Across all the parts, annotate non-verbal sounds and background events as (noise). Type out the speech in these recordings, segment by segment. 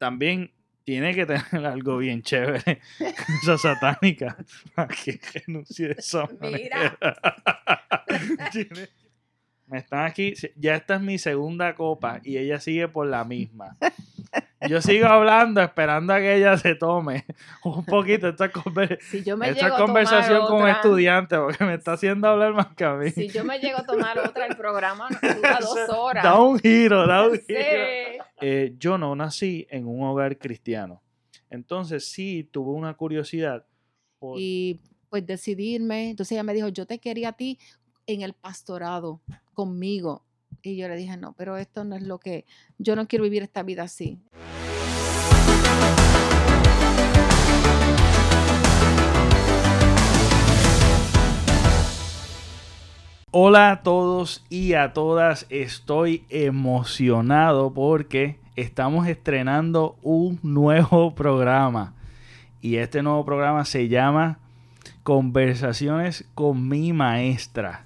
también tiene que tener (laughs) algo bien chévere, (laughs) esa satánica, (laughs) para que renuncie de esa manera. Tiene- Me están aquí, ya esta es mi segunda copa y ella sigue por la misma. Yo sigo hablando, esperando a que ella se tome un poquito esta, conver- Si yo me esta conversación con otra- estudiante, porque me está haciendo hablar más que a mí. Si yo me llego a tomar otra, el programa (laughs) dura dos horas. Da un giro, da un Sí. giro. Eh, yo no nací en un hogar cristiano. Entonces sí tuve una curiosidad. por- Y pues decidirme. Entonces ella me dijo, yo te quería a ti en el pastorado, conmigo. Y yo le dije, no, pero esto no es lo que, yo no quiero vivir esta vida así. Hola a todos y a todas. Estoy emocionado porque estamos estrenando un nuevo (laughs) programa. Y este nuevo programa se llama Conversaciones con mi maestra.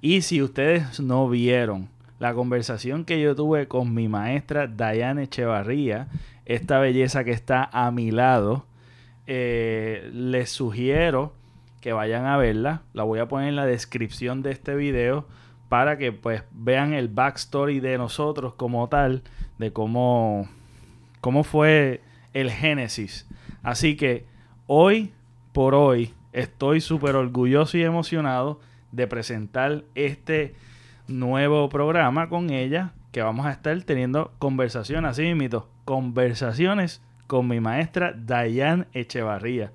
Y si ustedes no vieron la conversación que yo tuve con mi maestra Dayane Echevarría, esta belleza que está a mi lado, eh, les sugiero que vayan a verla. La voy a poner en la descripción de este video para que pues vean el backstory de nosotros como tal, de cómo, cómo fue el génesis. Así que hoy por hoy estoy súper orgulloso y emocionado de presentar este nuevo programa con ella que vamos a estar teniendo conversaciones, así mismito, conversaciones con mi maestra Dayan Echevarría.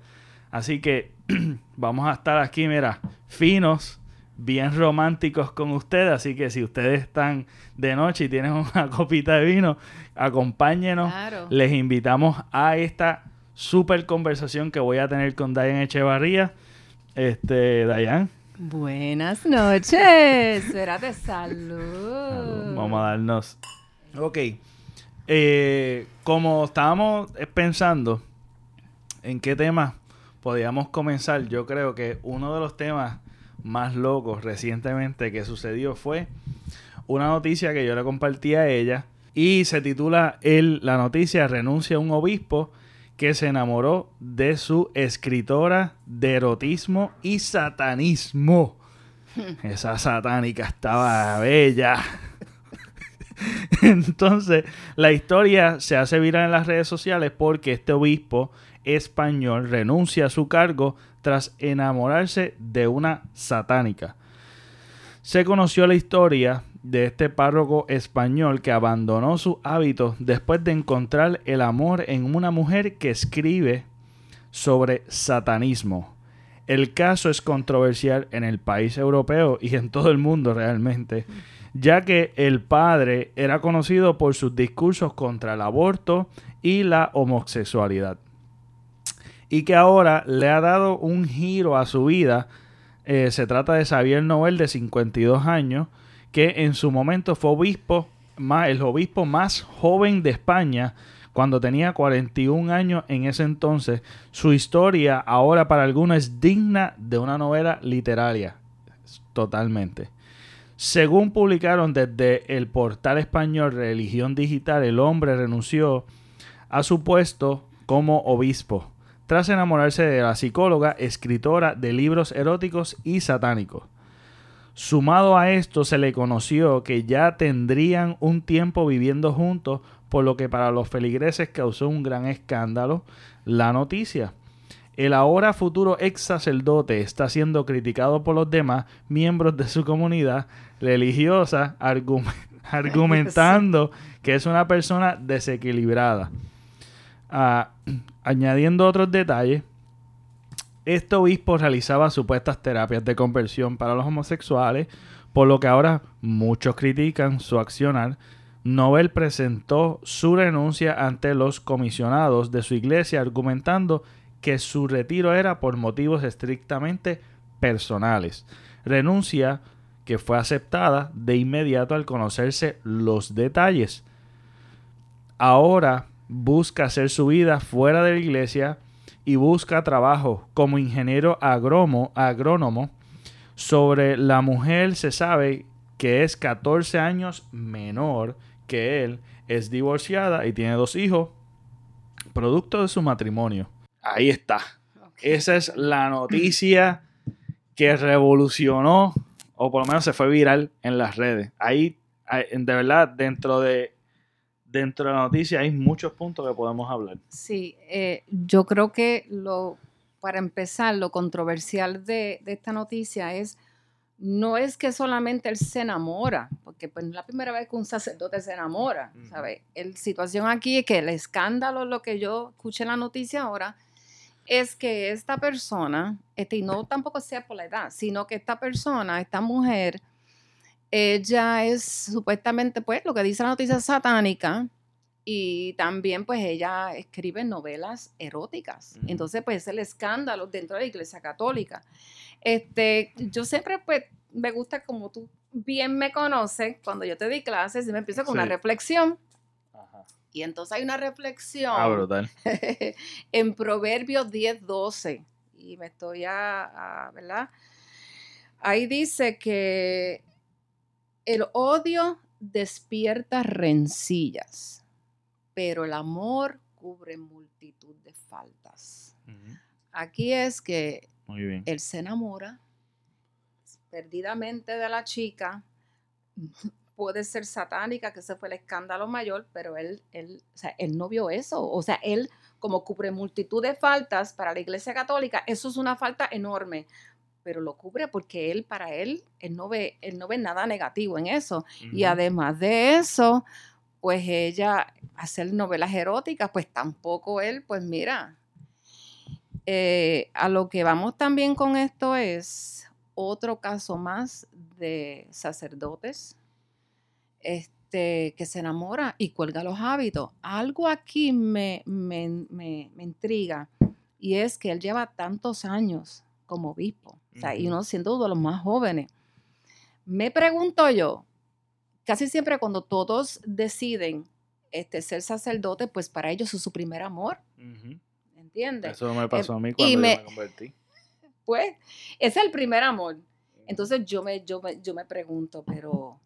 Así que (clears throat) vamos a estar aquí, mira, finos, bien románticos con ustedes. Así que si ustedes están de noche y tienen (laughs) una copita de vino, acompáñenos. Claro. Les invitamos a esta super conversación que voy a tener con Dayan Echevarría. Este, Dayan, Buenas noches. (laughs) Espérate, salud. vamos a darnos. Ok. Eh, como estábamos pensando en qué tema podíamos comenzar, yo creo que uno de los temas más locos recientemente que sucedió fue una noticia que yo le compartí a ella y se titula el, la noticia renuncia a un obispo que se enamoró de su escritora de erotismo y satanismo. Esa satánica estaba bella. (laughs) Entonces, la historia se hace viral en las redes sociales porque este obispo español renuncia a su cargo tras enamorarse de una satánica. Se conoció la historia de este párroco español que abandonó sus hábitos después de encontrar el amor en una mujer que escribe sobre satanismo. El caso es controversial en el país europeo y en todo el mundo realmente, ya que el padre era conocido por sus discursos contra el aborto y la homosexualidad. Y que ahora le ha dado un giro a su vida. Eh, se trata de Xavier Noel, de 52 años, que en su momento fue obispo, el obispo más joven de España, cuando tenía 41 años en ese entonces. Su historia ahora para algunos es digna de una novela literaria. Totalmente. Según publicaron desde el portal español Religión Digital, el hombre renunció a su puesto como obispo tras enamorarse de la psicóloga, escritora de libros eróticos y satánicos. Sumado a esto, se le conoció que ya tendrían un tiempo viviendo juntos, por lo que para los feligreses causó un gran escándalo la noticia. El ahora futuro ex sacerdote está siendo criticado por los demás miembros de su comunidad religiosa, argum- (laughs) argumentando que es una persona desequilibrada. Ah, añadiendo otros detalles, este obispo realizaba supuestas terapias de conversión para los homosexuales, por lo que ahora muchos critican su accionar. Nobel presentó su renuncia ante los comisionados de su iglesia argumentando que su retiro era por motivos estrictamente personales. Renuncia que fue aceptada de inmediato al conocerse los detalles. Ahora busca hacer su vida fuera de la iglesia y busca trabajo como ingeniero agrónomo, agrónomo. Sobre la mujer se sabe que es 14 años menor que él, es divorciada y tiene dos hijos producto de su matrimonio. Ahí está. Esa es la noticia que revolucionó, o por lo menos se fue viral en las redes. Ahí, de verdad, dentro de, dentro de la noticia hay muchos puntos que podemos hablar. Sí, eh, yo creo que lo, para empezar, lo controversial de, esta noticia es no es que solamente él se enamora, porque pues no es la primera vez que un sacerdote se enamora, ¿sabes? La situación aquí es que el escándalo, lo que yo escuché en la noticia ahora, es que esta persona, este, y no tampoco sea por la edad, sino que esta persona, esta mujer, ella es supuestamente, pues, lo que dice la noticia satánica, y también, pues, ella escribe novelas eróticas. Entonces, pues, es el escándalo dentro de la Iglesia Católica. Este, yo siempre, pues, me gusta como tú bien me conoces, cuando yo te di clases, y me empiezo con una reflexión. Y entonces hay una reflexión ah, (laughs) en Proverbios 10, 12. Y me estoy a, ¿verdad? Ahí dice que el odio despierta rencillas, pero el amor cubre multitud de faltas. Aquí es que él se enamora perdidamente de la chica, (laughs) puede ser satánica, que ese fue el escándalo mayor, pero él, él, o sea, él no vio eso. O sea, él, como cubre multitud de faltas para la Iglesia Católica, eso es una falta enorme. Pero lo cubre porque él, para él, él no ve, él no ve nada negativo en eso. Y además de eso, pues ella, hacer novelas eróticas, pues tampoco él, pues mira. Eh, a lo que vamos también con esto es otro caso más de sacerdotes este, que se enamora y cuelga los hábitos. Algo aquí me, me, intriga y es que él lleva tantos años como obispo, o sea, y uno siendo uno de los más jóvenes. Me pregunto yo, casi siempre cuando todos deciden este, ser sacerdote, pues para ellos es su primer amor. ¿Entiendes? Eso me pasó a mí cuando me, convertí. (laughs) Pues, es el primer amor. Entonces yo me, yo yo me pregunto, pero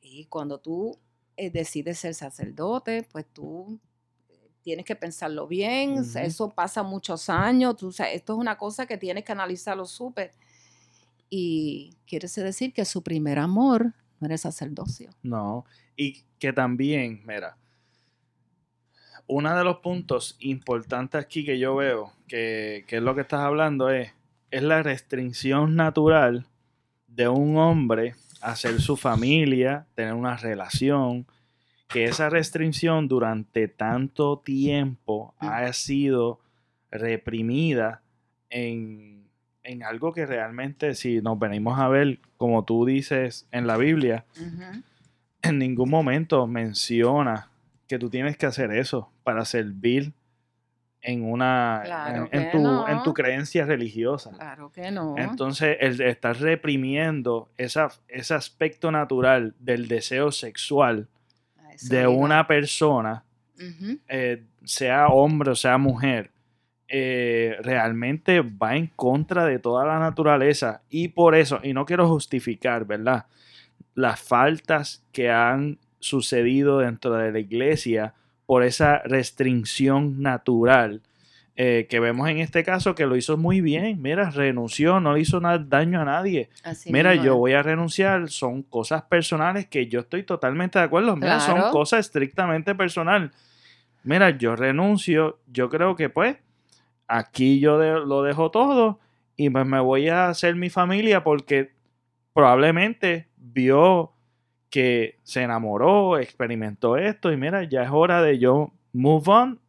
y cuando tú eh, decides ser sacerdote, pues tú eh, tienes que pensarlo bien, eso pasa muchos años, tú, esto es una cosa que tienes que analizarlo súper. Y quiere decir que su primer amor no era sacerdocio. No, y que también, mira, uno de los puntos importantes aquí que yo veo, que, que es lo que estás hablando, es, es la restricción natural de un hombre hacer su familia, tener una relación, que esa restricción durante tanto tiempo ha sido reprimida en, algo que realmente si nos venimos a ver, como tú dices en la Biblia, en ningún momento menciona que tú tienes que hacer eso para servir en una en, tu, en, tu, creencia religiosa. Claro que no. Entonces, el estar reprimiendo esa, ese aspecto natural del deseo sexual de una persona, eh, sea hombre o sea mujer, eh, realmente va en contra de toda la naturaleza. Y por eso, y no quiero justificar, ¿verdad? Las faltas que han sucedido dentro de la iglesia por esa restricción natural eh, que vemos en este caso que lo hizo muy bien. Mira, renunció, no le hizo nada, daño a nadie. Mira, yo voy a renunciar, son cosas personales que yo estoy totalmente de acuerdo. Mira, son cosas estrictamente personal. Mira, yo renuncio, yo creo que pues aquí yo lo dejo todo y pues me voy a hacer mi familia porque probablemente vio que se enamoró, experimentó esto y mira, ya es hora de yo move on.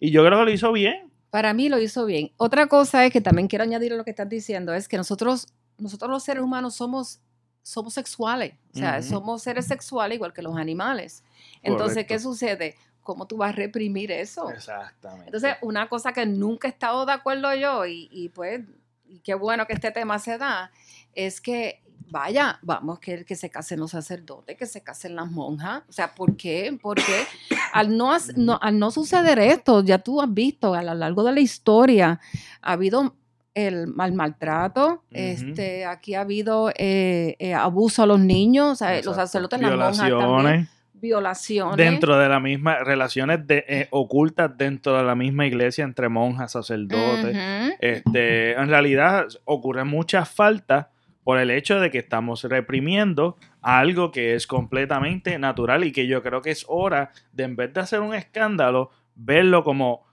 Y yo creo que lo hizo bien. Para mí lo hizo bien. Otra cosa es que también quiero añadir a lo que estás diciendo, es que nosotros, nosotros los seres humanos somos, somos sexuales, o sea, somos seres sexuales igual que los animales. Entonces, ¿qué sucede? ¿Cómo tú vas a reprimir eso? Exactamente. Entonces, una cosa que nunca he estado de acuerdo yo, y, y pues, y qué bueno que este tema se da, es que vaya, vamos que, que se casen los sacerdotes, que se casen las monjas. O sea, ¿por qué? Porque al no, al no suceder esto, ya tú has visto a lo largo de la historia, ha habido el mal maltrato, este, aquí ha habido eh, eh, abuso a los niños, los sacerdotes, las monjas también violaciones. Dentro de la misma, relaciones de, eh, ocultas dentro de la misma iglesia entre monjas, sacerdotes. Este, en realidad ocurren muchas faltas por el hecho de que estamos reprimiendo algo que es completamente natural y que yo creo que es hora de en vez de hacer un escándalo, verlo como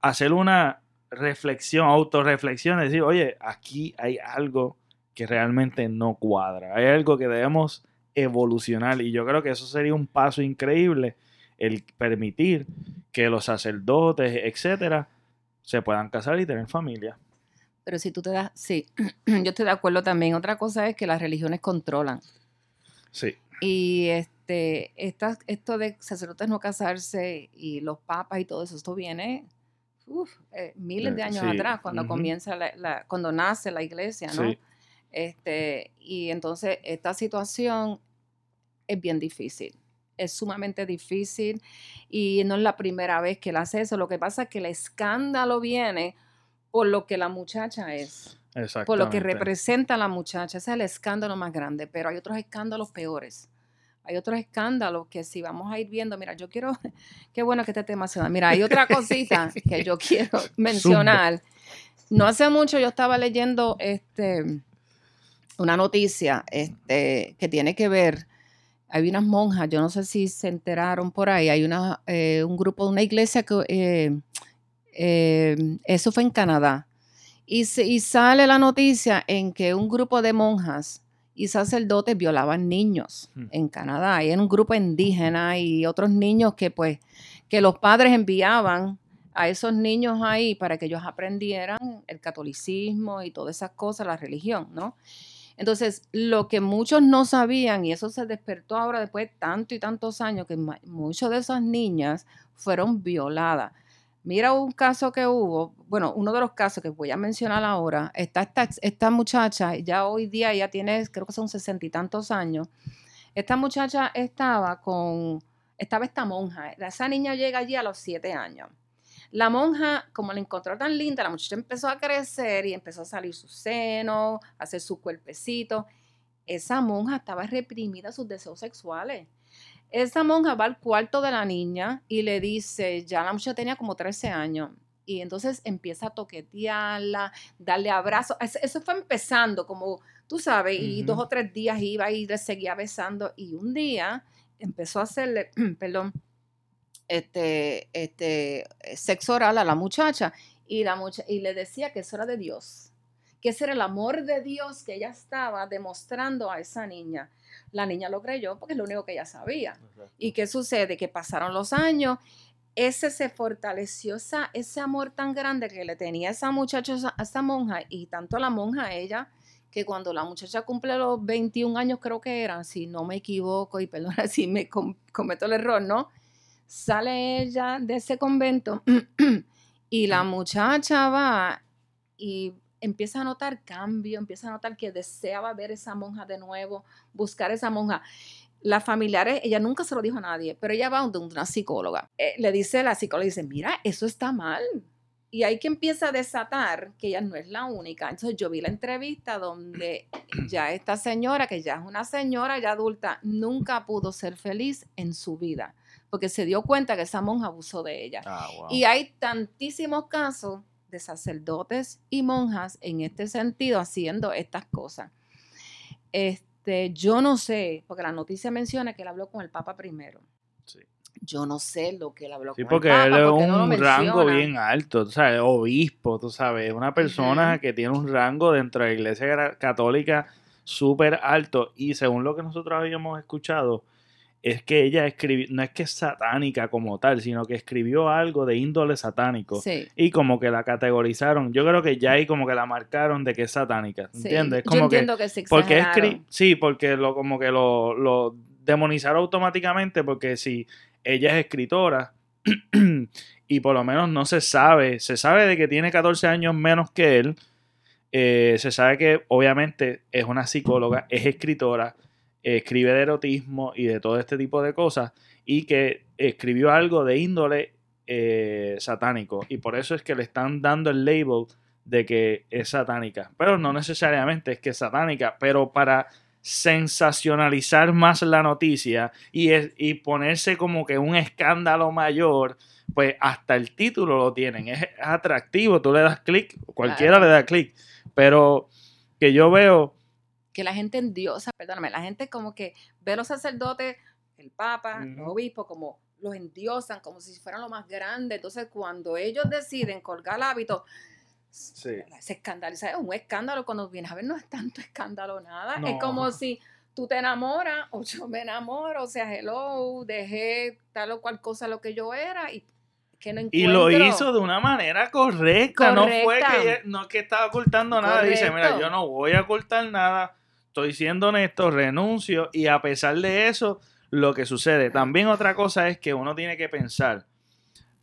hacer una reflexión, autorreflexión, decir, oye, aquí hay algo que realmente no cuadra, hay algo que debemos evolucionar y yo creo que eso sería un paso increíble el permitir que los sacerdotes, etcétera, se puedan casar y tener familia. Pero si tú te das, sí, (clears throat) yo estoy de acuerdo también. Otra cosa es que las religiones controlan. Sí. Y este, estas- esto de sacerdotes no casarse y los papas y todo eso, esto viene uf, eh, miles de Eh, años sí, atrás, cuando comienza la, la- cuando nace la iglesia, ¿no? Sí. Este, y entonces esta situación es bien difícil. Es sumamente difícil y no es la primera vez que él hace eso. Lo que pasa es que el escándalo viene por lo que la muchacha es, Exactamente. por lo que representa la muchacha. Ese es el escándalo más grande, pero hay otros escándalos peores. Hay otros escándalos que si vamos a ir viendo, mira, yo quiero, (laughs) qué bueno que este tema se da. Mira, hay otra cosita (laughs) que yo quiero (laughs) mencionar. No hace mucho yo estaba leyendo este, una noticia este, que tiene que ver, hay unas monjas, yo no sé si se enteraron por ahí, hay una, eh, un grupo de una iglesia que, eh, eh, eso fue en Canadá, y, se- y sale la noticia en que un grupo de monjas y sacerdotes violaban niños Hmm. en Canadá, y era un grupo indígena y otros niños que pues, que los padres enviaban a esos niños ahí para que ellos aprendieran el catolicismo y todas esas cosas, la religión, ¿no? Entonces, lo que muchos no sabían, y eso se despertó ahora después de tanto y tantos años, que muchas de esas niñas fueron violadas. Mira un caso que hubo, bueno, uno de los casos que voy a mencionar ahora, está esta, esta muchacha, ya hoy día ya tiene, creo que son sesenta y tantos años, esta muchacha estaba con, estaba esta monja, esa niña llega allí a los siete años. La monja, como la encontró tan linda, la muchacha empezó a crecer y empezó a salir su seno, a hacer su cuerpecito. Esa monja estaba reprimida sus deseos sexuales. Esa monja va al cuarto de la niña y le dice, ya la muchacha tenía como 13 años, y entonces empieza a toquetearla, darle abrazos. Eso, fue empezando, como tú sabes, y Ujú. dos o tres días iba y le seguía besando, y un día empezó a hacerle, (clears throat) perdón, este, este, sexo oral a la muchacha y, la mucha- y le decía que eso era de Dios, que ese era el amor de Dios que ella estaba demostrando a esa niña. La niña lo creyó porque es lo único que ella sabía. ¿Y qué sucede? Que pasaron los años, ese se fortaleció, esa, ese amor tan grande que le tenía esa muchacha, esa- a esa monja, y tanto la monja a ella, que cuando la muchacha cumple los 21 años, creo que eran, si no me equivoco, y perdona (laughs) si me com- cometo el error, ¿no? Sale ella de ese convento (clears throat) y la muchacha va y empieza a notar cambio, empieza a notar que deseaba ver esa monja de nuevo, buscar esa monja las familiares, ella nunca se lo dijo a nadie, pero ella va donde una psicóloga. Eh, le dice, la psicóloga dice, mira, eso está mal. Y ahí que empieza a desatar que ella no es la única. Entonces yo vi la entrevista donde (clears throat) ya esta señora, que ya es una señora ya adulta, nunca pudo ser feliz en su vida, porque se dio cuenta que esa monja abusó de ella. Ah, wow. Y hay tantísimos casos de sacerdotes y monjas en este sentido haciendo estas cosas. Este, yo no sé, porque la noticia menciona que él habló con el Papa primero. Sí. Yo no sé lo que él habló Sí, con porque el Papa. él es porque no lo un rango bien alto, tú sabes, obispo, tú sabes, una persona que tiene un rango dentro de la iglesia católica súper alto y según lo que nosotros habíamos escuchado, es que ella escribió, no es que es satánica como tal, sino que escribió algo de índole satánico Sí. y como que la categorizaron, yo creo que ya ahí como que la marcaron de que es satánica, sí. ¿entiendes? Yo Como que entiendo que, se porque sí, porque lo como que lo, lo demonizaron automáticamente porque si ella es escritora (clears throat) y por lo menos no se sabe, se sabe de que tiene 14 años menos que él, eh, se sabe que obviamente es una psicóloga, es escritora, escribe de erotismo y de todo este tipo de cosas y que escribió algo de índole eh, satánico y por eso es que le están dando el label de que es satánica, pero no necesariamente es que es satánica, pero para sensacionalizar más la noticia y, es- y ponerse como que un escándalo mayor, pues hasta el título lo tienen. Es, atractivo, tú le das clic, cualquiera Claro. le da clic, pero que yo veo, que la gente endiosa, perdóname, la gente como que ve a los sacerdotes, el papa, los obispos, como los endiosan, como si fueran lo más grande. Entonces, cuando ellos deciden colgar el hábito, Sí. se escandaliza. Es un escándalo. Cuando vienes a ver, no es tanto (laughs) escándalo, nada. No. Es como si tú te enamoras o yo me enamoro, o sea, hello, dejé tal o cual cosa lo que yo era y que no Y lo hizo de una manera correcta, no fue que no es que estaba ocultando nada, dice, mira, yo no voy a ocultar nada, estoy siendo honesto, renuncio y a pesar de eso, lo que sucede. También otra cosa es que uno tiene que pensar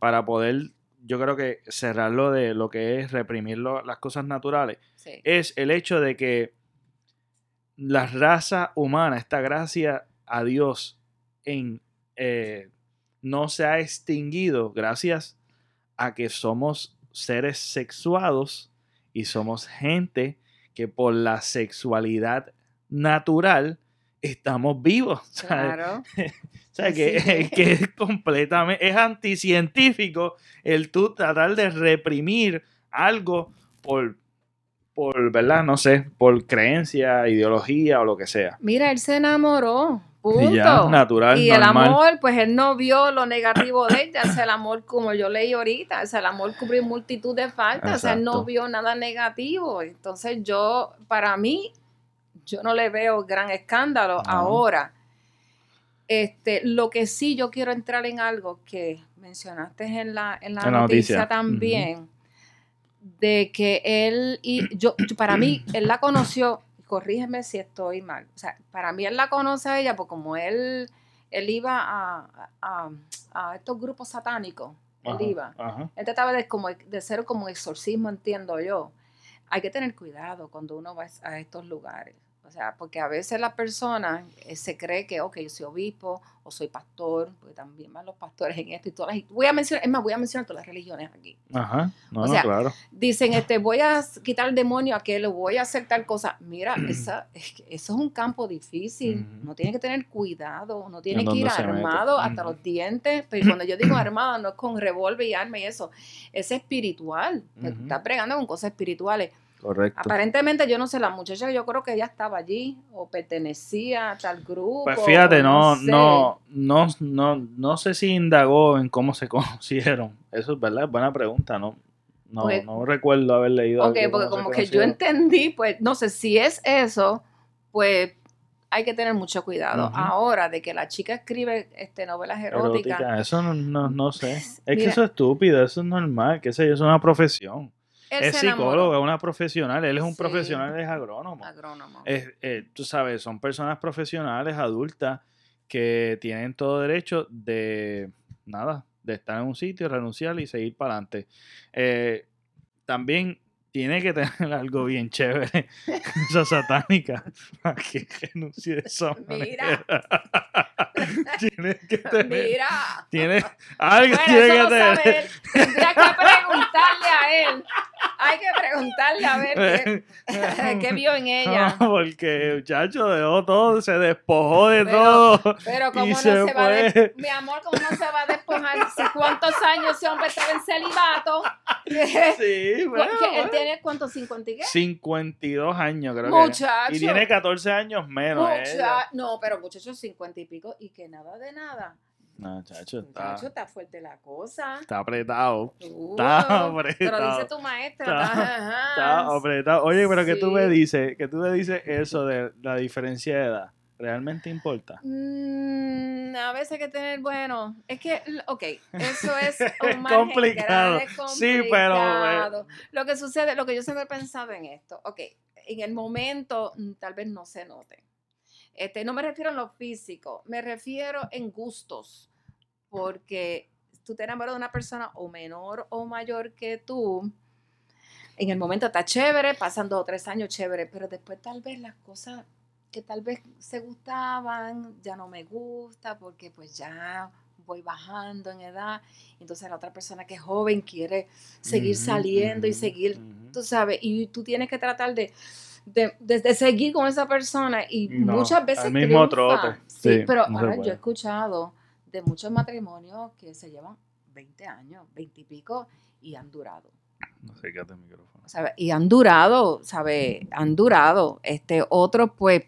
para poder, yo creo que cerrarlo de lo que es reprimir lo- las cosas naturales, Sí. es el hecho de que la raza humana, esta gracia a Dios en, eh, no se ha extinguido gracias a que somos seres sexuados y somos gente que por la sexualidad natural estamos vivos. (laughs) ¿sabes? Claro. (laughs) O sea, que, Sí. (laughs) que es completamente, es anticientífico el tú tratar de reprimir algo por, por, ¿verdad? No sé, por creencia, ideología o lo que sea. Mira, él se enamoró. Punto. Y ya, natural, Y el amor, pues él no vio lo negativo de ella. Es el amor, como yo leí ahorita, es el amor cubrir multitud de faltas. O sea, él no vio nada negativo. Entonces, yo, para mí, yo no le veo gran escándalo. No. Ahora, este, lo que sí yo quiero entrar en algo que mencionaste en la, en la En la noticia, noticia. también, de que él, y yo, para mí, él la conoció, corrígeme si estoy mal, o sea, para mí él la conoce a ella, porque como él, él iba a, a- a estos grupos satánicos, él iba, ajá. él trataba de, como, de ser como exorcismo, entiendo yo. Hay que tener cuidado cuando uno va a estos lugares. O sea, porque a veces la persona eh, se cree que, ok, yo soy obispo o soy pastor, porque también van los pastores en esto y todas las... Voy a mencionar, es más, voy a mencionar todas las religiones aquí. Ajá. No, O no, sea, claro. Dicen, este, voy a quitar el demonio a que le voy a hacer tal cosa. Mira, (clears throat) esa, es que eso es un campo difícil. Ujú. Uno tiene que tener cuidado, uno tiene En que ir mete. armado hasta los dientes. Pero cuando yo digo armado, no es con revólver y arma y eso. Es espiritual. Pues, Ujú. Estás bregando con cosas espirituales. Correcto. Aparentemente, yo no sé, la muchacha, yo creo que ella estaba allí o pertenecía a tal grupo. Pues fíjate, no, sé. no, no, no, no sé si indagó en cómo se (laughs) conocieron. Eso es verdad, buena pregunta, no, no, Pues- no recuerdo haber leído. Ok, porque como que yo entendí, pues no sé si es eso, pues hay que tener mucho cuidado. Ahora, de que la chica escribe este, novelas eróticas, Erótica, eso no, no, no sé. Es que eso es estúpido, eso es normal, que sé yo, es una profesión. Él Es psicólogo, es una profesional, él es un Sí. profesional, es agrónomo. Agrónomo. Es, eh, tú sabes, son personas profesionales, adultas, que tienen todo derecho de, nada, de estar en un sitio, renunciar y seguir para adelante. Eh, también tiene que tener (laughs) algo bien chévere, (laughs) esa satánica, (laughs) para que renuncie de esa Mira. manera. tiene que tener, Mira. tiene, algo Bueno, tiene eso que tener. Tendría que preguntarle a él. Hay que preguntarle a ver qué, (laughs) qué vio en ella. (laughs) No, porque el muchacho dejó todo, se despojó de Pero- todo. Pero cómo Y no se se, va a mi amor, cómo no se va a despojar. Si ¿Cuántos años ese hombre estaba en celibato? Sí, (laughs) bueno, Que él bueno. tiene cuántos, 50 y qué? 52 años, creo Muchacho. que. Y tiene 14 años menos. Mucha- no, pero muchachos 50 y pico y que nada de nada. No, chacho, está, fuerte la cosa. está apretado. Uh, Está apretado. dice tu maestra. Está- apretado. Oye, pero ¿qué tú me Sí. dices? ¿Qué tú me dices eso de la diferencia de edad? ¿Realmente importa? Mm, a veces hay que tener, bueno, es que, ok, eso (laughs) es un Complicado. es Sí, pero, complicado. Lo que sucede, lo que yo siempre he pensado en esto, ok, en el momento mm, tal vez no se note. Este, no me refiero en lo físico, me refiero en gustos, porque tú te enamoras de una persona o menor o mayor que tú, en el momento está chévere, pasan dos o tres años chévere, pero después tal vez las cosas que tal vez se gustaban, ya no me gusta porque pues ya voy bajando en edad. Entonces la otra persona que es joven quiere seguir saliendo y seguir, ujú. tú sabes, y tú tienes que tratar de, de, de- de seguir con esa persona y No, muchas veces al mismo trote. Sí, Sí, pero no ahora yo he escuchado de muchos matrimonios que se llevan 20 años, 20 y pico, y han durado. No sé, quédate el micrófono. ¿sabe? Y han durado, ¿sabe? Han durado. Este, otros, pues,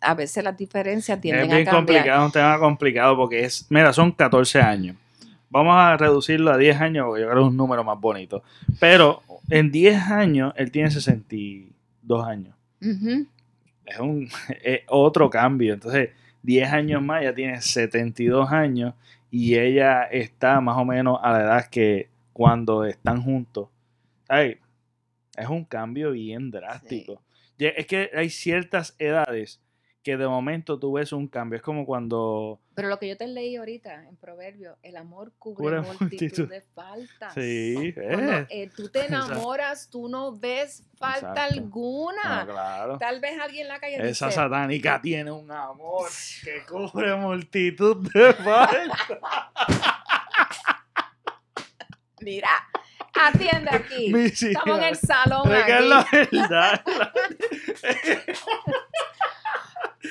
a veces las diferencias tienden Es bien a cambiar. complicado, un tema complicado porque es, mira, son 14 años. Vamos a reducirlo a 10 años porque yo creo que es un número más bonito. Pero en 10 años, él tiene 62 años. Es un (laughs) es otro cambio. Entonces, 10 años más, ya tiene 72 años y ella está más o menos a la edad que cuando están juntos. ¿Sabes? Es un cambio bien drástico. Es que hay ciertas edades que de momento tú ves un cambio. Es como cuando... Pero lo que yo te leí ahorita en Proverbio, el amor cubre multitud, multitud. de faltas. Sí, Cuando eh. eh, tú te (laughs) Exacto. enamoras, tú no ves falta Exacto. alguna. No, claro. Tal vez alguien en la calle Esa dice, satánica tiene un amor (laughs) que cubre multitud de (laughs) faltas. mira, atiende aquí. Estamos en el salón Es que es la verdad.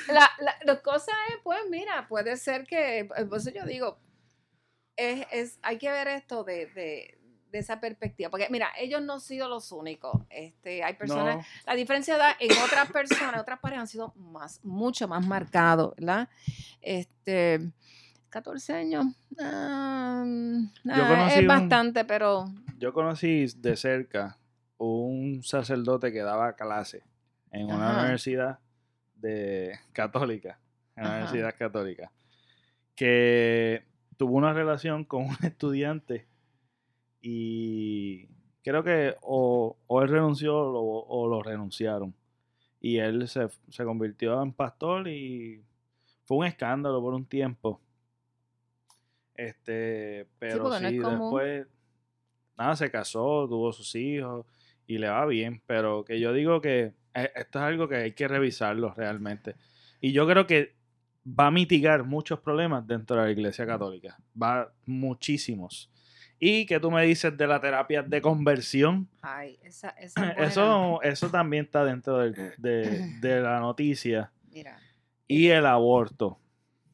La, la, la cosa es, pues mira, puede ser que, eh, por eso yo digo, es, es, hay que ver esto de, de, de esa perspectiva, porque mira, ellos no han sido los únicos, este, hay personas, No, la diferencia edad en otras personas, otras parejas han sido más, mucho más marcados, ¿verdad? Este, 14 años, ah, ah, conocí es un- bastante, pero yo conocí de cerca un sacerdote que daba clase en una Ajá. universidad de católica, en Ajá. universidad católica, que tuvo una relación con (laughs) un estudiante y creo que o, o él renunció o lo, o lo renunciaron. Y él se, se convirtió en pastor y fue un escándalo por un tiempo. Este, pero no sí, común. después, nada, se casó, tuvo sus hijos y le va bien. Pero que yo digo que esto es algo que hay que revisarlo realmente. Y yo creo que va a mitigar muchos problemas dentro de la iglesia católica. Va muchísimos. Y que tú me dices de la terapia de conversión. ay, esa, (clears throat) esa. Eso, eso también está dentro de, (clears throat) de la noticia. mira, Y el aborto.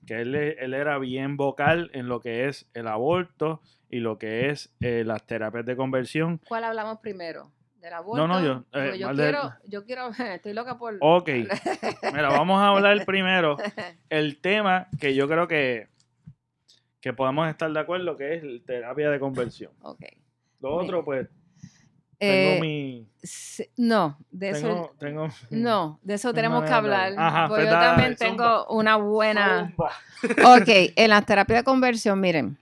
Que él, e- él era bien vocal en lo que es el aborto y lo que es eh, las terapias de conversión. ¿cuál hablamos primero? ¿Del aborto? no, yo, eh, yo quiero, yo quiero, (laughs) estoy loca por... Ok. Mira, vamos a hablar (laughs) primero (laughs) el tema que yo creo que, que podemos estar de acuerdo, que es terapia de conversión. ok. Lo otro, pues, tengo Eh, mi... sí, no, de eso... Tengo, tengo No, de eso mi tenemos que hablar. Ajá, porque yo también zumba. tengo una buena... Zumba. Ok, en las terapias de conversión, miren,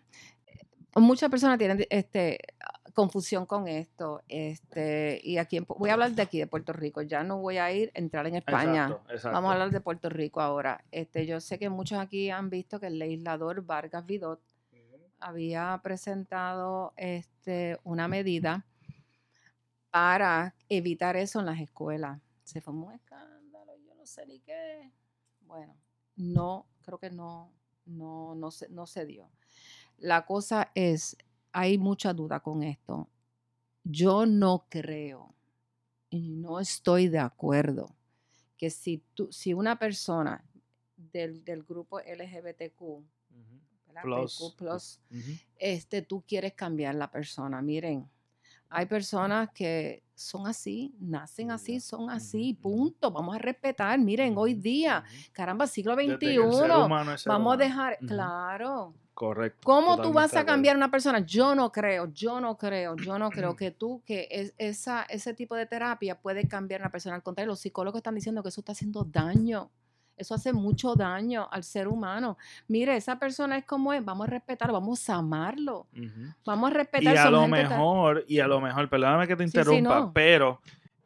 muchas personas tienen este confusión con esto. Este, y aquí en voy a hablar de aquí, de Puerto Rico. Ya no voy a ir a entrar en España. Exacto, exacto. Vamos a hablar de Puerto Rico ahora. Este, yo sé que muchos aquí han visto que el legislador Vargas Vidot había presentado este, una medida (laughs) para evitar eso en las escuelas. Se formó un escándalo, yo no sé ni qué. Bueno, no, creo que no, no, no, se, no se dio. La cosa es, hay mucha duda con esto. Yo no creo y no estoy de acuerdo que si, tú, si una persona del, del grupo LGBTQ, Ujú. este, tú quieres cambiar la persona. Miren, hay personas que son así, nacen así, son así, punto. Vamos a respetar. Miren, hoy día, caramba, siglo XXI, humano vamos a dejar, claro. Correcto. ¿Cómo tú vas a cambiar a una persona? Yo no creo, yo no creo, yo no creo (clears throat) que tú, que es, esa, ese tipo de terapia puede cambiar a una persona. Al contrario, los psicólogos están diciendo que eso está haciendo daño. Eso hace mucho daño al ser humano. Mire, esa persona es como es, vamos a respetarlo, vamos a amarlo, Ujú. vamos a Y respetar a son lo mejor, y a lo mejor, perdóname que te Sí, sí, interrumpa, no. pero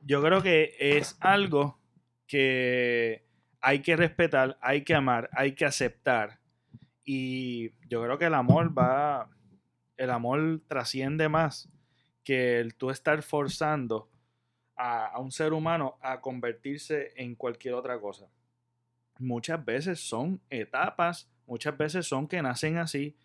yo creo que es algo que hay que respetar, hay que amar, hay que aceptar. Y yo creo que el amor va, el amor trasciende más que el tú estar forzando a, a un ser humano a convertirse en cualquier otra cosa. Muchas veces son etapas, muchas veces son que nacen así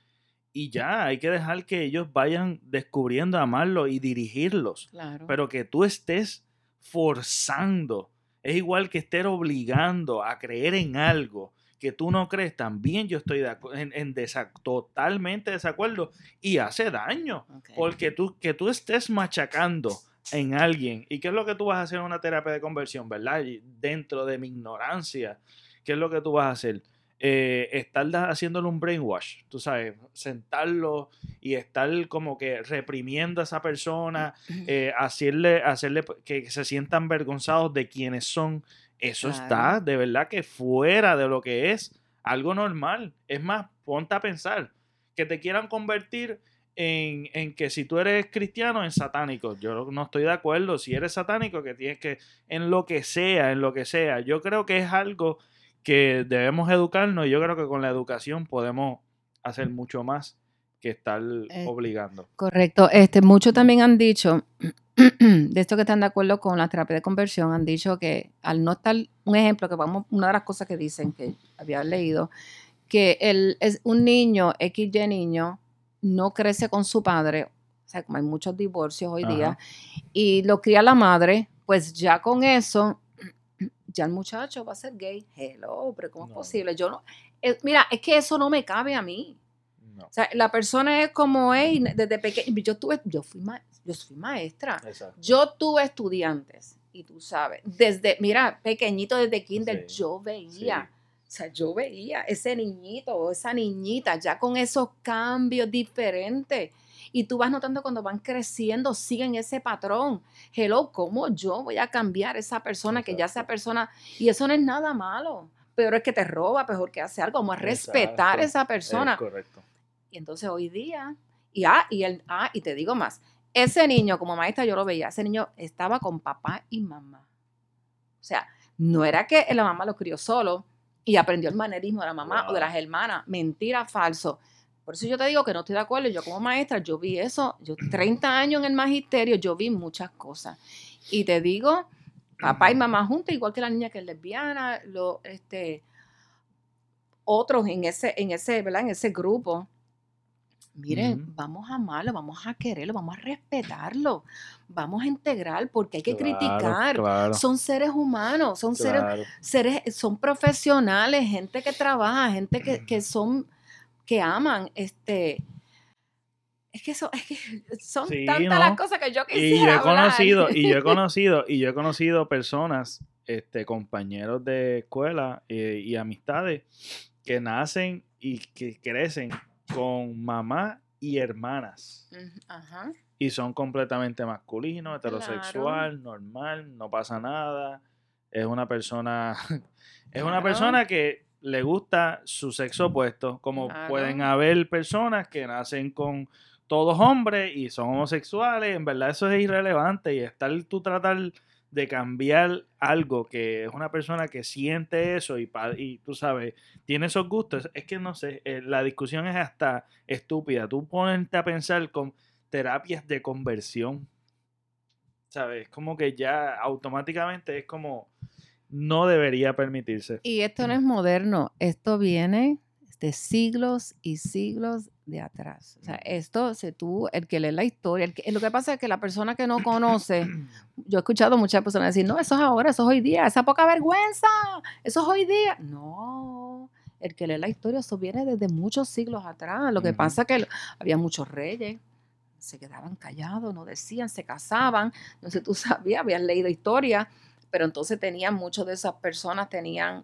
y ya hay que dejar que ellos vayan descubriendo amarlo y dirigirlos Claro. pero que tú estés forzando Es igual que estar obligando a creer en algo que tú no crees, también yo estoy en, en totalmente desacuerdo y hace daño. Porque tú, que tú estés machacando en alguien, ¿y qué es lo que tú vas a hacer en una terapia de conversión, verdad? dentro de mi ignorancia, ¿qué es lo que tú vas a hacer? Eh, estar haciéndole un brainwash, tú sabes, sentarlo y estar como que reprimiendo a esa persona, (clears throat) eh, hacerle, hacerle que se sientan avergonzados de quienes son, eso está de verdad que fuera de lo que es algo normal. Es más, ponte a pensar que te quieran convertir en, en, que si tú eres cristiano, en satánico. Yo no estoy de acuerdo. Si eres satánico, que tienes que, en lo que sea, en lo que sea. Yo creo que es algo que debemos educarnos y yo creo que con la educación podemos hacer mucho más que estar eh, obligando. Correcto. Este, muchos también han dicho, (clears throat) de esto que están de acuerdo con la terapia de conversión, han dicho que al no estar, un ejemplo, que vamos, una de las cosas que dicen, que había leído, que el, es un niño, XY niño, no crece con su padre, o sea, como hay muchos divorcios hoy día, y lo cría la madre, pues ya con eso ya el muchacho va a ser gay. Hello, pero ¿cómo es posible? Yo no. Eh, mira, es que eso no me cabe a mí. O sea, la persona es como es, desde pequeño. Yo tuve, yo fui, yo fui maestra. Yo tuve estudiantes, y tú sabes, desde, mira, pequeñito desde kinder, yo veía. O sea, yo veía ese niñito o esa niñita ya con esos cambios diferentes y tú vas notando cuando van creciendo, siguen ese patrón. Hello, ¿cómo yo voy a cambiar esa persona que ya sea persona? Y eso no es nada malo. Peor es que te roba, peor que hace algo, como a respetar a esa persona. correcto. Y entonces hoy día, y, ah, y, el, ah, y te digo más, ese niño, como maestra yo lo veía, ese niño estaba con papá y mamá. O sea, no era que la mamá lo crió solo y aprendió el manerismo de la mamá o de las hermanas. Mentira, falso. Por eso yo te digo que no estoy de acuerdo. Yo como maestra, yo vi eso, yo 30 años en el magisterio, yo vi muchas cosas. Y te digo, papá y mamá juntos, igual que la niña que es lesbiana, lo, este, otros en ese, en ese, ¿verdad? En ese grupo. Miren, vamos a amarlo, vamos a quererlo, vamos a respetarlo, vamos a integrar, porque hay que criticar. Son seres humanos, son seres, seres, son profesionales, gente que trabaja, gente que, que son que aman, este, es que, eso, es que (laughs) son tantas las cosas que yo quisiera y yo he conocido y yo he (laughs) conocido y yo he conocido personas este compañeros de escuela eh, y amistades que nacen y que crecen con mamá y hermanas. Y son completamente masculinos heterosexual normal no pasa nada. Es una persona (laughs) es una persona que le gusta su sexo opuesto, como pueden haber personas que nacen con todos hombres y son homosexuales, en verdad eso es irrelevante y estar tú tratar de cambiar algo que es una persona que siente eso y, y tú sabes, tiene esos gustos, es que no sé, eh, la discusión es hasta estúpida. Tú ponerte a pensar con terapias de conversión, ¿sabes? Como que ya automáticamente es como no debería permitirse. Y esto no es moderno, esto viene de siglos y siglos de atrás. O sea, esto, si tú, el que lee la historia, el que, lo que pasa es que la persona que no conoce, (clears throat) yo he escuchado muchas personas decir, no, eso es ahora, eso es hoy día, esa poca vergüenza, eso es hoy día. No, el que lee la historia, eso viene desde muchos siglos atrás. Lo que pasa es que había muchos reyes, se quedaban callados, no decían, se casaban, no sé, tú sabías, habías leído historia pero entonces tenían, muchas de esas personas tenían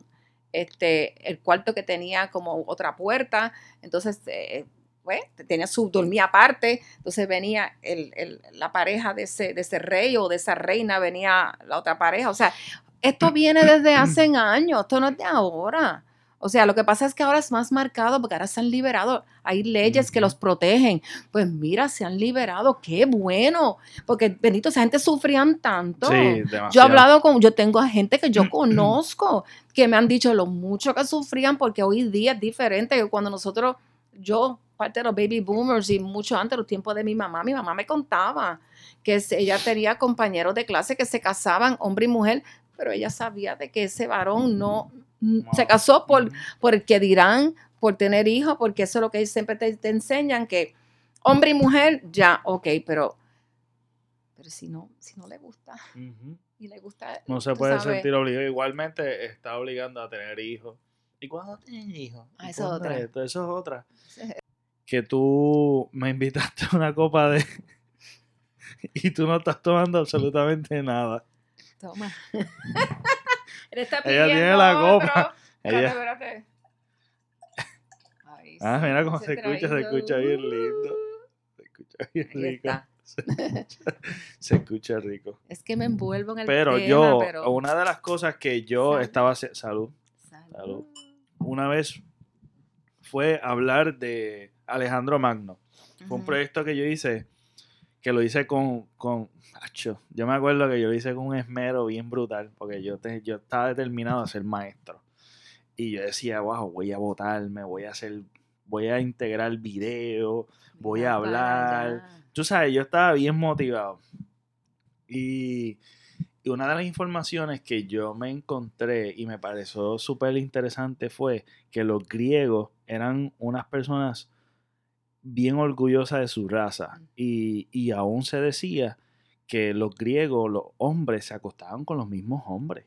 este, el cuarto que tenía como otra puerta, entonces eh, pues, tenía su, dormía aparte, entonces venía el, la pareja de ese, de ese rey o de esa reina, venía la otra pareja, o sea, esto viene desde (clears throat) hace años, esto no es de ahora. O sea, lo que pasa es que ahora es más marcado porque ahora se han liberado, hay leyes que los protegen. Pues mira, se han liberado, qué bueno, porque bendito, esa gente sufrían tanto. yo he hablado con, yo tengo a gente que yo (clears throat) conozco que me han dicho lo mucho que sufrían porque hoy día es diferente. Cuando nosotros, yo, parte de los baby boomers y mucho antes, los tiempos de mi mamá, mi mamá me contaba que ella tenía compañeros de clase que se casaban, hombre y mujer, pero ella sabía de que ese varón no se casó por, por el que dirán, por tener hijos, porque eso es lo que siempre te, enseñan, que hombre y mujer, ya, ok, pero, pero si no, si no le gusta. y le gusta. No se puede sabes, sentir obligado. Igualmente está obligando a tener hijos. ¿Y cuándo tienen hijos? Ah, ¿Y eso es otra. esto? Eso es otra. Que tú me invitaste a una copa de... (laughs) y tú no estás tomando absolutamente nada. Toma. (laughs) Él está Ella tiene la copa. (laughs) Ella... Ay, Ah, mira cómo se escucha, se escucha bien lindo. Se escucha bien Ahí rico. está. (laughs) Se escucha, se escucha rico. Es que me envuelvo en el Pero tema, yo, pero... una de las cosas que yo Salud. estaba... haci- Salud. Salud. Una vez fue hablar de Alejandro Magno. Fue un proyecto que yo hice, que lo hice con, con acho, yo me acuerdo que yo lo hice con un esmero bien brutal, porque yo, te- yo estaba determinado a ser maestro. Y yo decía, wow, voy a votarme, voy a hacer, voy a integrar video, voy a para hablar. Tú sabes, yo estaba bien motivado. Y, y una de las informaciones que yo me encontré y me pareció súper interesante fue que los griegos eran unas personas bien orgullosas de su raza. Y, y aún se decía que los griegos, los hombres, se acostaban con los mismos hombres.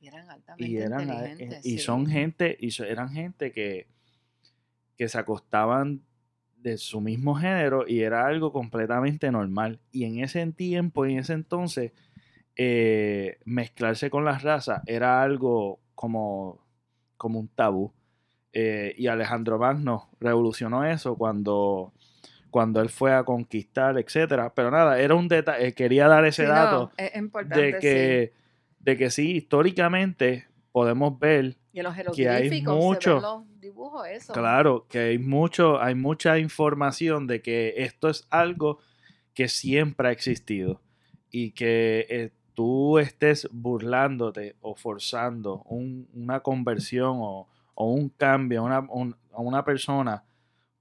Y eran altamente Y, eran, eh, inteligentes. y sí. son gente, y so- eran gente que, que se acostaban de su mismo género y era algo completamente normal. Y en ese tiempo, en ese entonces, eh, mezclarse con las razas era algo como, como un tabú. Eh, y Alejandro Magno revolucionó eso cuando, cuando él fue a conquistar, etcétera. Pero nada, era un detalle, quería dar ese Sí, no, dato es importante, de sí. que, de que sí, históricamente podemos ver, Y en los que hay mucho- los dibujos, eso. claro, que hay mucho, hay mucha información de que esto es algo que siempre ha existido y que eh, tú estés burlándote o forzando un- una conversión o, o un cambio a una, un- a una persona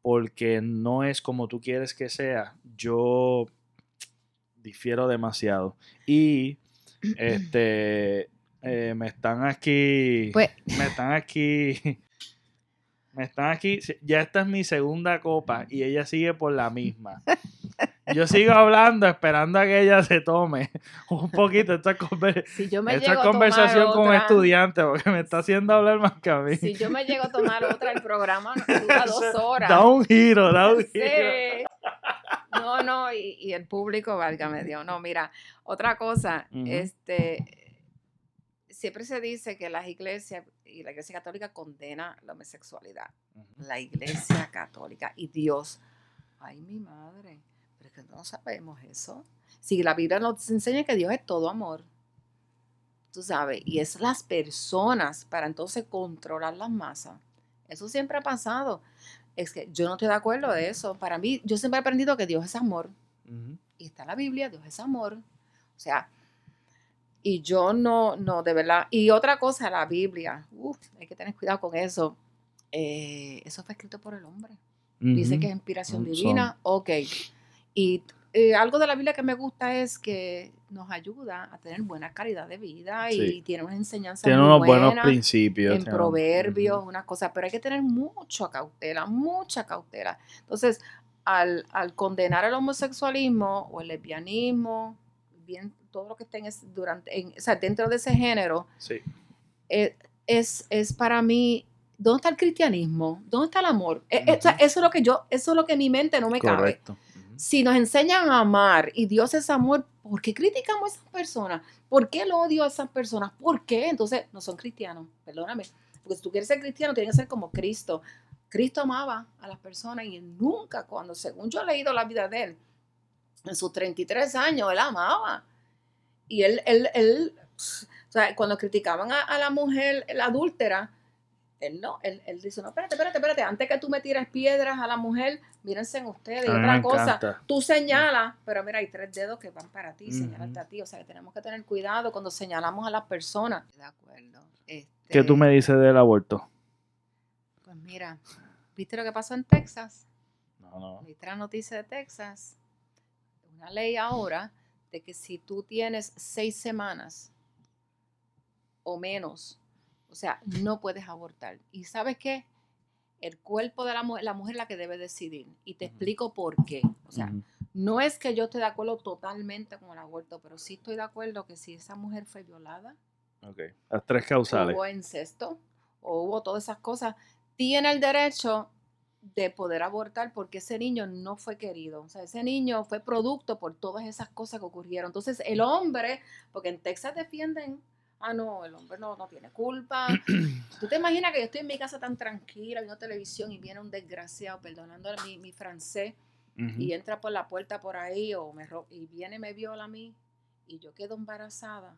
porque no es como tú quieres que sea, yo difiero demasiado. Y (clears throat) este eh, me están aquí. Pues, Me están aquí. Me están aquí. Ya esta es mi segunda copa y ella sigue por la misma. (laughs) Yo sigo hablando esperando a que ella se tome (laughs) un poquito esta, conver- si yo me esta conversación con otra- estudiante porque me está haciendo hablar más que a mí. Si yo me llego a tomar otra, el programa (laughs) dura dos horas. Da un giro, da un giro. Sí. No, no, y, y el público, válgame Dios. No, mira, otra cosa, este, siempre se dice que las iglesias y la iglesia católica condena la homosexualidad. La iglesia católica y Dios. Ay, mi madre, pero es que no sabemos eso. Si la Biblia nos enseña que Dios es todo amor, tú sabes, y es las personas para entonces controlar las masas. Eso siempre ha pasado. Es que yo no estoy de acuerdo de eso. Para mí, yo siempre he aprendido que Dios es amor. Y está en la Biblia, Dios es amor. O sea, y yo no, no, de verdad. Y otra cosa, la Biblia, uf, hay que tener cuidado con eso. Eh, eso fue escrito por el hombre. Dice que es inspiración divina, ok. Y eh, algo de la Biblia que me gusta es que nos ayuda a tener buena calidad de vida y Sí. tiene una enseñanza Tiene muy unos buenos principios. en proverbios, unas cosas, pero hay que tener mucha cautela, mucha cautela. Entonces, al, al condenar el homosexualismo o el lesbianismo, bien, todo lo que esté en ese- durante, en- o sea, dentro de ese género, Sí. eh, es, es para mí, ¿dónde está el cristianismo? ¿Dónde está el amor? Eh, o sea, Ujú. eso es lo que yo, eso es lo que mi mente no me cabe. Correcto. Si nos enseñan a amar y Dios es amor, ¿por qué criticamos a esas personas? ¿Por qué el odio a esas personas? ¿Por qué? Entonces, no son cristianos, perdóname. Porque si tú quieres ser cristiano, tienes que ser como Cristo. Cristo amaba a las personas y nunca, cuando según yo he leído la vida de él, en sus 33 años, él amaba. Y él, él, él, o sea, cuando criticaban a, a la mujer, la adúltera, él no, él, él dice, no, espérate, espérate, espérate, antes que tú me tires piedras a la mujer, mírense en ustedes. Y otra cosa, encanta. tú señalas, pero mira, hay tres dedos que van para ti, Ujú. señalarte a ti. O sea, que tenemos que tener cuidado cuando señalamos a las personas. De acuerdo. ¿Qué Este, tú me dices del aborto? Pues mira, ¿viste lo que pasó en Texas? No, no. ¿Viste la noticia de Texas? Una ley ahora de que si tú tienes seis semanas o menos, o sea, no puedes abortar. ¿Y sabes qué? El cuerpo de la mujer, la mujer es la que debe decidir. Y te explico por qué. O sea. No es que yo esté de acuerdo totalmente con el aborto, pero sí estoy de acuerdo que si esa mujer fue violada. Las tres causales. hubo incesto o hubo todas esas cosas, tiene el derecho de poder abortar porque ese niño no fue querido. O sea, ese niño fue producto por todas esas cosas que ocurrieron. Entonces, el hombre, porque en Texas defienden, ah, no, el hombre no, no tiene culpa. (clears throat) ¿Tú te imaginas que yo estoy en mi casa tan tranquila, viendo televisión y viene un desgraciado, perdonando mi, mi francés, y entra por la puerta por ahí o me y viene y me viola a mí y yo quedo embarazada,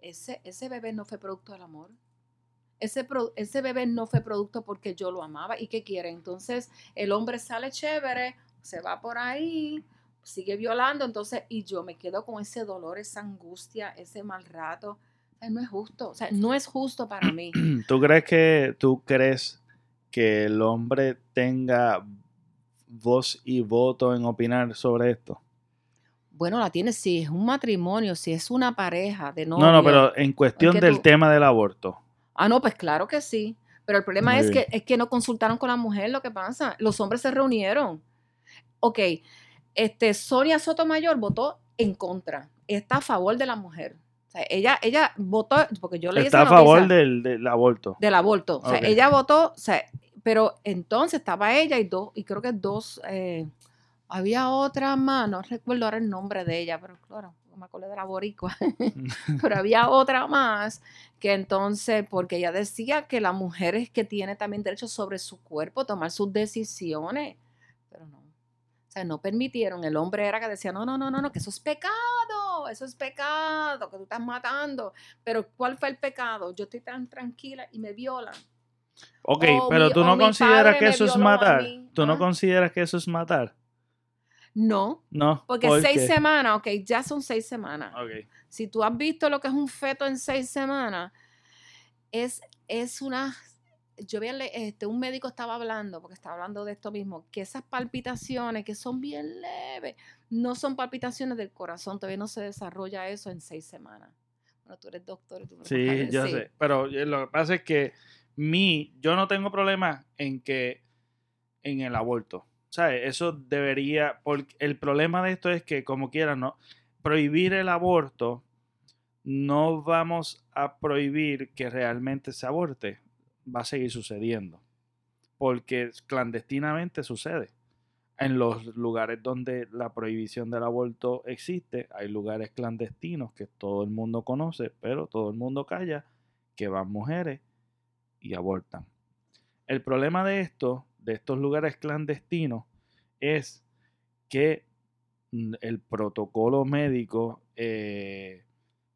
ese, ese bebé no fue producto del amor. Ese, pro- ese bebé no fue producto porque yo lo amaba. ¿Y qué quiere? Entonces el hombre sale chévere, se va por ahí, sigue violando, entonces, y yo me quedo con ese dolor, esa angustia, ese mal rato. No es justo, o sea, no es justo para mí. (clears throat) ¿Tú crees que tú crees que el hombre tenga voz y voto en opinar sobre esto? Bueno, la tiene si es un matrimonio, si es una pareja de No, no, novio. pero en cuestión que del tú- tema del aborto. Ah, no, pues claro que sí. Pero el problema Muy es bien. que, es que no consultaron con la mujer lo que pasa. Los hombres se reunieron. Ok, este, Sonia Sotomayor votó en contra. Está a favor de la mujer. Sea, ella, ella votó, porque yo leí Está a favor noticia del, del aborto. del aborto. O sea, Ok. ella votó, o sea, pero entonces estaba ella y dos, y creo que dos, eh, había otra más, no recuerdo ahora el nombre de ella, pero claro, no me acuerdo de la boricua, (laughs) (laughs) pero había otra más que entonces, porque ella decía que la mujer es que tiene también derecho sobre su cuerpo, tomar sus decisiones, pero no. Sea, no permitieron, el hombre era que decía, no, no, no, no, no, que eso es pecado, eso es pecado, que tú estás matando. Pero ¿cuál fue el pecado? Yo estoy tan tranquila y me violan. Ok, O pero mi- tú no consideras padre que eso es matar. ¿Tú no ¿ah? consideras que eso es matar? No, No. porque ¿por seis qué? semanas, ok, ya son seis semanas. Si tú has visto lo que es un feto en seis semanas, es, es una... Yo vi, este, un médico estaba hablando, porque estaba hablando de esto mismo, que esas palpitaciones que son bien leves, no son palpitaciones del corazón, todavía no se desarrolla eso en seis semanas. Bueno, tú eres doctor y tú me Sí, yo sé. Pero eh, lo que pasa es que mi, yo no tengo problema en que en el aborto. ¿Sabes? Eso debería. Porque el problema de esto es que, como quiera, no. Prohibir el aborto, no vamos a prohibir que realmente se aborte. Va a seguir sucediendo. Porque clandestinamente sucede. En los lugares donde la prohibición del aborto existe, hay lugares clandestinos que todo el mundo conoce, pero todo el mundo calla, que van mujeres y abortan. El problema de esto, de estos lugares clandestinos, es que mm, el protocolo médico eh,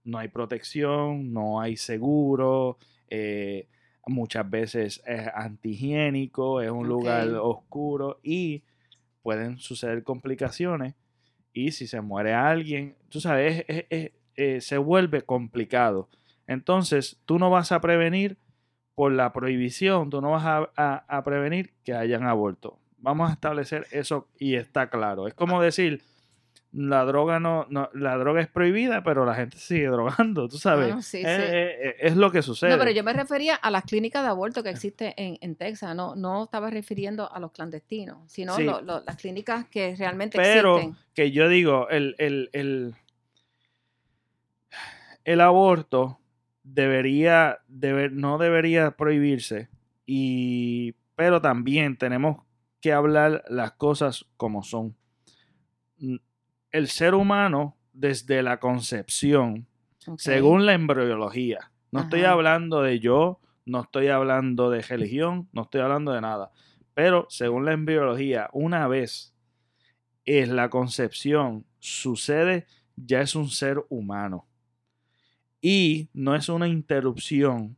no hay protección, no hay seguro, eh, muchas veces es antihigiénico, es un lugar oscuro y pueden suceder complicaciones y si se muere alguien, tú sabes, es- es- es- eh, se vuelve complicado. Entonces, tú no vas a prevenir por la prohibición, tú no vas a, a- a prevenir que hayan aborto. Vamos a establecer eso y está claro. Es como decir, la droga no, no- la droga es prohibida, pero la gente sigue (laughs) drogando, tú sabes. Sí, es, sí. es- es lo que sucede. No, pero yo me refería a las clínicas de aborto que existen en, en Texas, no, no estaba refiriendo a los clandestinos, sino Sí. lo- lo- las clínicas que realmente Pero existen. que yo digo, el, el, el, el aborto debería, deber, no debería prohibirse, y, pero también tenemos que hablar las cosas como son. El ser humano, desde la concepción, según la embriología, no estoy hablando de yo, no estoy hablando de religión, no estoy hablando de nada, pero según la embriología, una vez es la concepción sucede, ya es un ser humano. Y no es una interrupción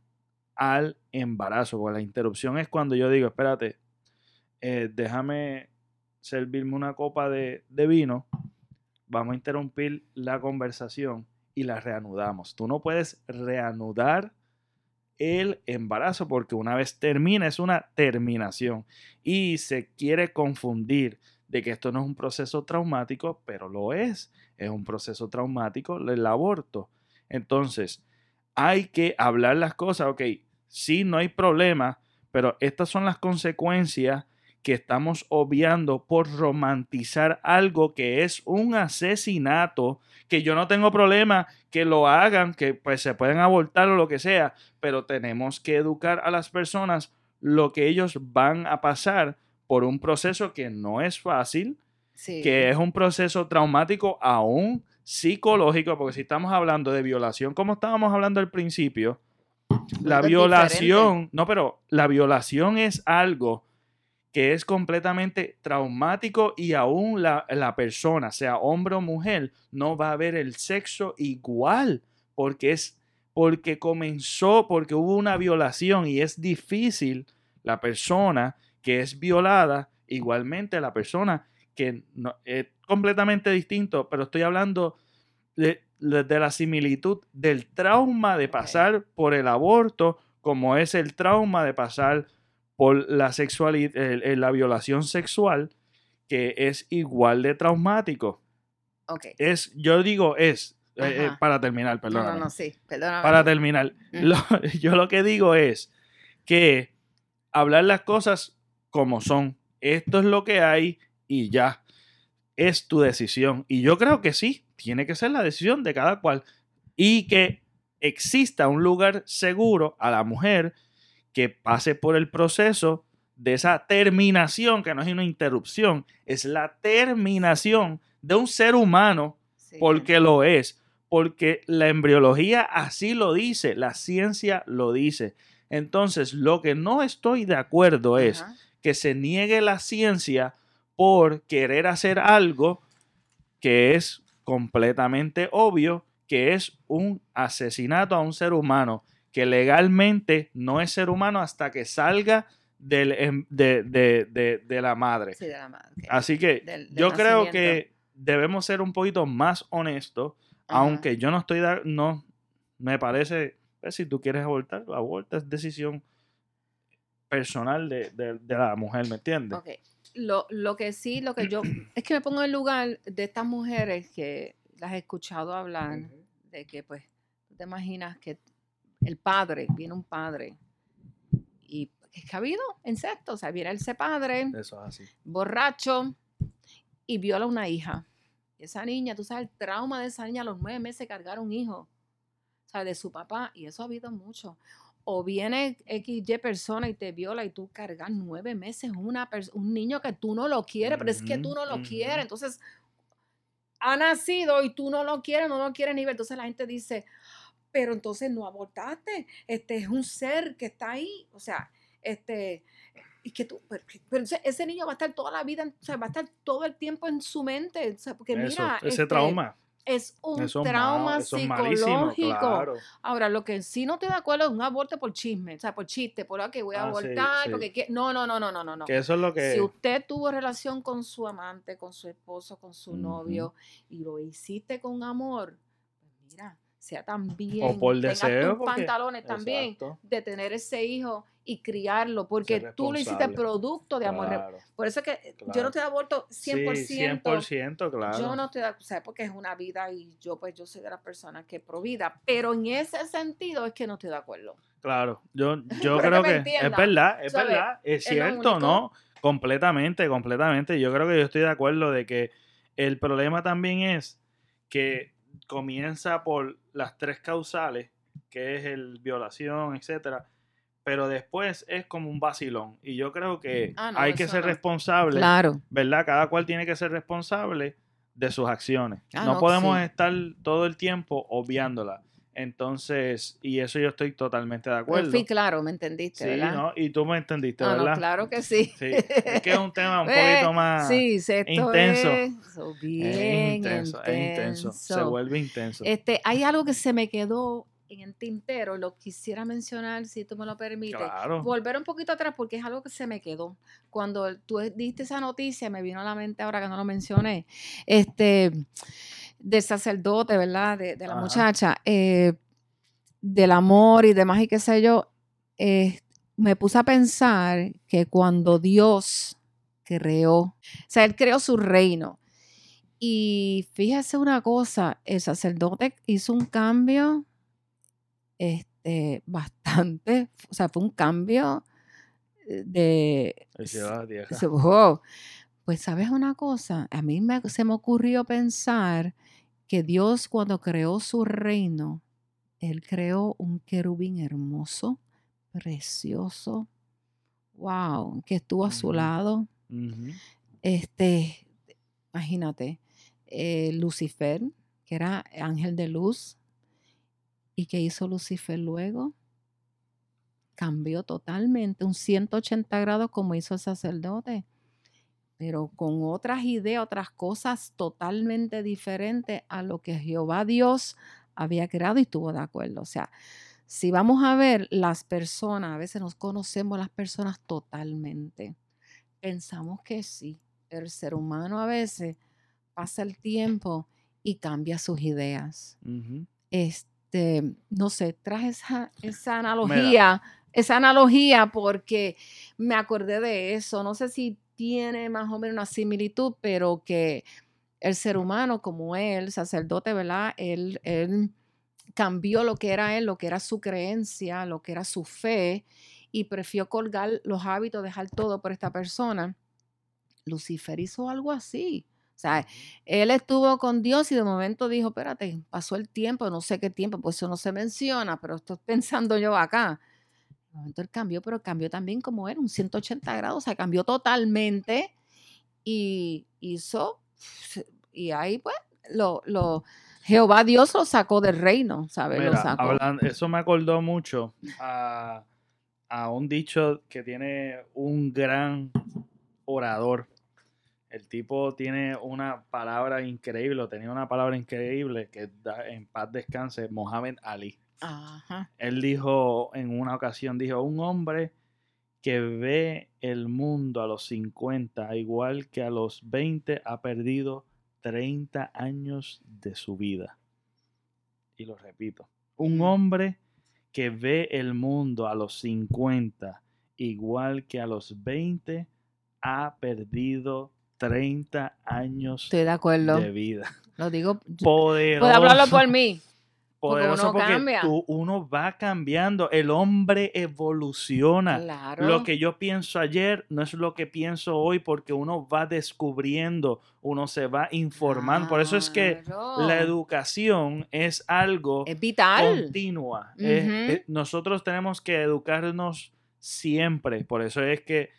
al embarazo. porque la interrupción es cuando yo digo, espérate, eh, déjame servirme una copa de, de vino, vamos a interrumpir la conversación y la reanudamos. Tú no puedes reanudar el embarazo porque una vez termina es una terminación y se quiere confundir de que esto no es un proceso traumático, pero lo es. Es un proceso traumático el aborto. Entonces, hay que hablar las cosas. Ok, sí, no hay problema, pero estas son las consecuencias que estamos obviando por romantizar algo que es un asesinato, que yo no tengo problema que lo hagan, que pues se pueden abortar o lo que sea, pero tenemos que educar a las personas lo que ellos van a pasar por un proceso que no es fácil, que es un proceso traumático aún psicológico, porque si estamos hablando de violación, como estábamos hablando al principio, la violación, no, pero la violación es algo que es completamente traumático y aún la, persona, sea hombre o mujer, no va a ver el sexo igual porque es porque comenzó, porque hubo una violación y es difícil la persona que es violada, igualmente la persona que no, es completamente distinto, pero estoy hablando de, la similitud del trauma de pasar por el aborto, como es el trauma de pasar por la sexualidad, la violación sexual, que es igual de traumático. Es, yo digo es, eh, eh, para terminar, perdón. No, no, sí, Para terminar, (laughs) yo lo que digo es que hablar las cosas como son. Esto es lo que hay y ya. Es tu decisión. Y yo creo que sí, tiene que ser la decisión de cada cual. Y que exista un lugar seguro a la mujer que pase por el proceso de esa terminación, que no es una interrupción, es la terminación de un ser humano porque lo es, porque la embriología así lo dice, la ciencia lo dice. Entonces, lo que no estoy de acuerdo es que se niegue la ciencia por querer hacer algo que es completamente obvio, que es un asesinato a un ser humano que legalmente no es ser humano hasta que salga em, de, la madre. Sí, de la madre. Así que yo creo que debemos ser un poquito más honestos, aunque yo no estoy, no, me parece, pues, si tú quieres abortar, aborta, es decisión personal de, la mujer, ¿me entiendes? Ok. Lo, lo que sí, lo que yo, (clears throat) es que me pongo en lugar de estas mujeres que las he escuchado hablar, de que pues, te imaginas que el padre, viene un padre y es que ha habido insectos, o sea, viene ese padre, borracho, y viola a una hija. Esa niña, tú sabes, el trauma de esa niña a los nueve meses cargar un hijo, o sea, de su papá, y eso ha habido mucho. O viene XY persona y te viola y tú cargas nueve meses una un niño que tú no lo quieres, pero es que tú no lo quieres. Entonces, ha nacido y tú no lo quieres, no lo quieres ni ver. Entonces la gente dice, pero entonces no abortaste, este es un ser que está ahí, o sea, este, y que tú, pero, ese niño va a estar toda la vida, o sea, va a estar todo el tiempo en su mente, o sea, porque mira, ese este, trauma. Es un trauma psicológico. Ahora, lo que sí no te da acuerdo es un aborto por chisme, o sea, por chiste, por que voy a ah, abortar, porque no, no, no, no, no, no. Que eso es lo que... Si usted tuvo relación con su amante, con su esposo, con su novio, y lo hiciste con amor, sea también, o por deseo, pantalones también, de tener ese hijo y criarlo, porque tú lo hiciste producto de amor. Por eso es que yo no te aborto 100%. Sí, 100%, claro. Yo no te da, o sea, porque es una vida y yo pues yo soy de las personas que provida, pero en ese sentido es que no estoy de acuerdo. Claro, yo, (laughs) yo creo que, es verdad, es verdad, es cierto, ¿no? Completamente, completamente. Yo creo que yo estoy de acuerdo de que el problema también es que comienza por las tres causales, que es el violación, etcétera, pero después es como un vacilón. Y yo creo que ah, hay que ser responsable, claro. ¿verdad? Cada cual tiene que ser responsable de sus acciones. Ah, no, podemos estar todo el tiempo obviándola. Entonces, y eso yo estoy totalmente de acuerdo. Sí, claro, me entendiste, sí, ¿no? Y tú me entendiste, ah, ¿verdad? claro que (laughs) sí. sí. Es que es un tema un (laughs) poquito más sí, intenso. Es, bien intenso, Es intenso. Se vuelve intenso. Este, hay algo que se me quedó en el tintero, lo quisiera mencionar, si tú me lo permites. Claro. Volver un poquito atrás porque es algo que se me quedó. Cuando tú diste esa noticia, me vino a la mente ahora que no lo mencioné. Este del sacerdote, ¿verdad? De, la muchacha, eh, del amor y demás y qué sé yo, eh, me puse a pensar que cuando Dios creó, o sea, Él creó su reino. Y fíjese una cosa, el sacerdote hizo un cambio este, (laughs) bastante, o sea, fue un cambio de... La tierra. se-. Pues sabes una cosa, a mí me- se me ocurrió pensar que Dios cuando creó su reino, Él creó un querubín hermoso, precioso, wow, que estuvo a su lado. Este, imagínate, eh, Lucifer, que era ángel de luz, ¿y qué hizo Lucifer luego? Cambió totalmente, un 180 grados como hizo el sacerdote, pero con otras ideas, otras cosas totalmente diferentes a lo que Jehová Dios había creado y estuvo de acuerdo. O sea, si vamos a ver las personas, a veces nos conocemos las personas totalmente. Pensamos que sí, el ser humano a veces pasa el tiempo y cambia sus ideas. Este, no sé, traje esa, esa analogía, esa analogía porque me acordé de eso. No sé si tiene más o menos una similitud, pero que el ser humano, como él, sacerdote, ¿verdad? Él, él cambió lo que era él, lo que era su creencia, lo que era su fe, y prefirió colgar los hábitos, dejar todo por esta persona. Lucifer hizo algo así. O sea, él estuvo con Dios y de momento dijo, espérate, pasó el tiempo, no sé qué tiempo, pues eso no se menciona, pero estoy (laughs) pensando yo acá. Momento él cambió, pero cambió también como era, un 180 grados, o sea, cambió totalmente y hizo, y ahí pues, lo, lo, Jehová Dios lo sacó del reino, ¿sabes? lo sacó. eso me acordó mucho a, a un dicho que tiene un gran orador. El tipo tiene una palabra increíble, o tenía una palabra increíble que da, en paz descanse, Mohamed Ali. Ajá. Él dijo en una ocasión, dijo, un hombre que ve el mundo a los 50, igual que a los 20, ha perdido 30 años de su vida. Y lo repito, un hombre que ve el mundo a los 50, igual que a los 20, ha perdido 30 años Estoy de acuerdo. de vida. Lo digo, Poderoso puedo hablarlo por mí. Porque poderoso uno porque cambia. tú- uno va cambiando, el hombre evoluciona. Claro. Lo que yo pienso ayer no es lo que pienso hoy porque uno va descubriendo, uno se va informando. Por eso es que la educación es algo es vital. continua. Es- Ujú. es- nosotros tenemos que educarnos siempre. Por eso es que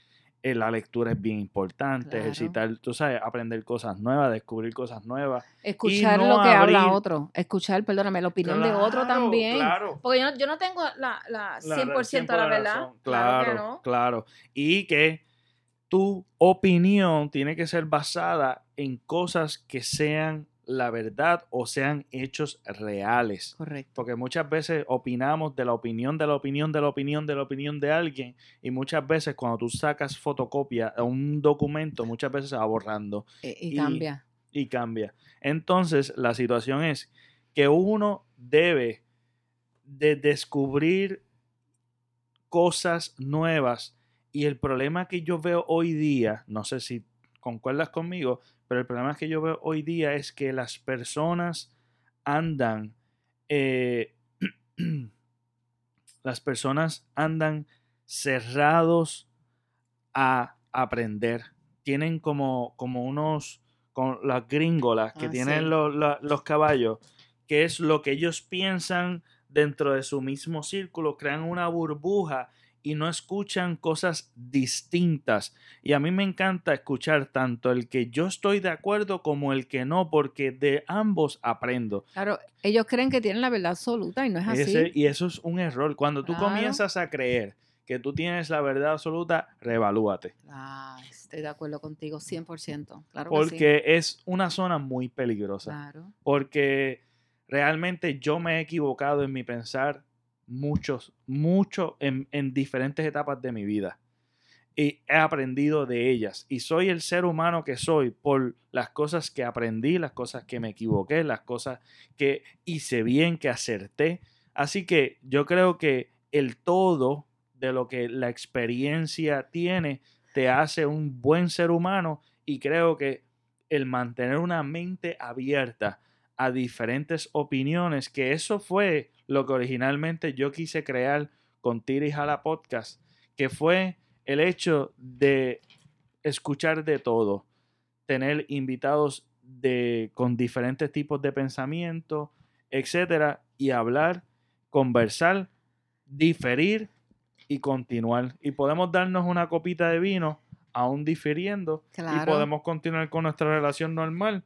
eh, la lectura es bien importante, Claro. ejercitar, tú sabes, aprender cosas nuevas, descubrir cosas nuevas. Escuchar no lo que habla otro. Escuchar, perdóname, la opinión de otro Claro, también. Claro. Porque yo no, yo no tengo la, la 100% la, de verdad. razón. Claro, Claro, no. claro. Y que tu opinión tiene que ser basada en cosas que sean la verdad o sean hechos reales. Correcto. Porque muchas veces opinamos de la opinión, de la opinión, de la opinión, de la opinión de alguien. Y muchas veces cuando tú sacas fotocopia a un documento, muchas veces se va borrando Eh, y, Y- cambia. y cambia. Entonces, la situación es que uno debe de descubrir cosas nuevas y el problema que yo veo hoy día, no sé si concuerdas conmigo, pero el problema que yo veo hoy día es que las personas andan, eh, (clears throat) las personas andan cerrados a aprender. Tienen como, como unos, con las gringolas que Ah, tienen sí. lo- la- los caballos, que es lo que ellos piensan dentro de su mismo círculo, crean una burbuja y no escuchan cosas distintas. Y a mí me encanta escuchar tanto el que yo estoy de acuerdo como el que no, porque de ambos aprendo. Claro, ellos creen que tienen la verdad absoluta y no es así. Y eso es un error. Cuando tú comienzas a creer que tú tienes la verdad absoluta, revalúate. Ah, estoy de acuerdo contigo, 100%. Claro que sí. Porque es una zona muy peligrosa. Claro. Porque realmente yo me he equivocado en mi pensar muchos, mucho en, en diferentes etapas de mi vida. Y he aprendido de ellas. Y soy el ser humano que soy por las cosas que aprendí, las cosas que me equivoqué, las cosas que hice bien, que acerté. Así que yo creo que el todo de lo que la experiencia tiene te hace un buen ser humano y creo que el mantener una mente abierta a diferentes opiniones, que eso fue lo que originalmente yo quise crear con Tira y Jala Podcast, que fue el hecho de escuchar de todo, tener invitados de, con diferentes tipos de pensamiento, etcétera, y hablar, conversar, diferir y continuar. Y podemos darnos una copita de vino aún difiriendo y podemos continuar con nuestra relación normal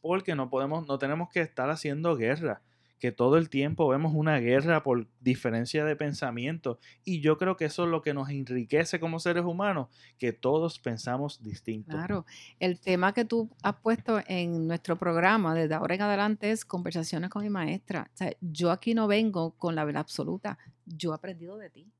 porque no podemos no tenemos que estar haciendo guerra que todo el tiempo vemos una guerra por diferencia de pensamiento y yo creo que eso es lo que nos enriquece como seres humanos que todos pensamos distinto Claro, el tema que tú has puesto en nuestro programa desde ahora en adelante es conversaciones con mi maestra. O sea, yo aquí no vengo con la verdad absoluta, yo he aprendido de ti.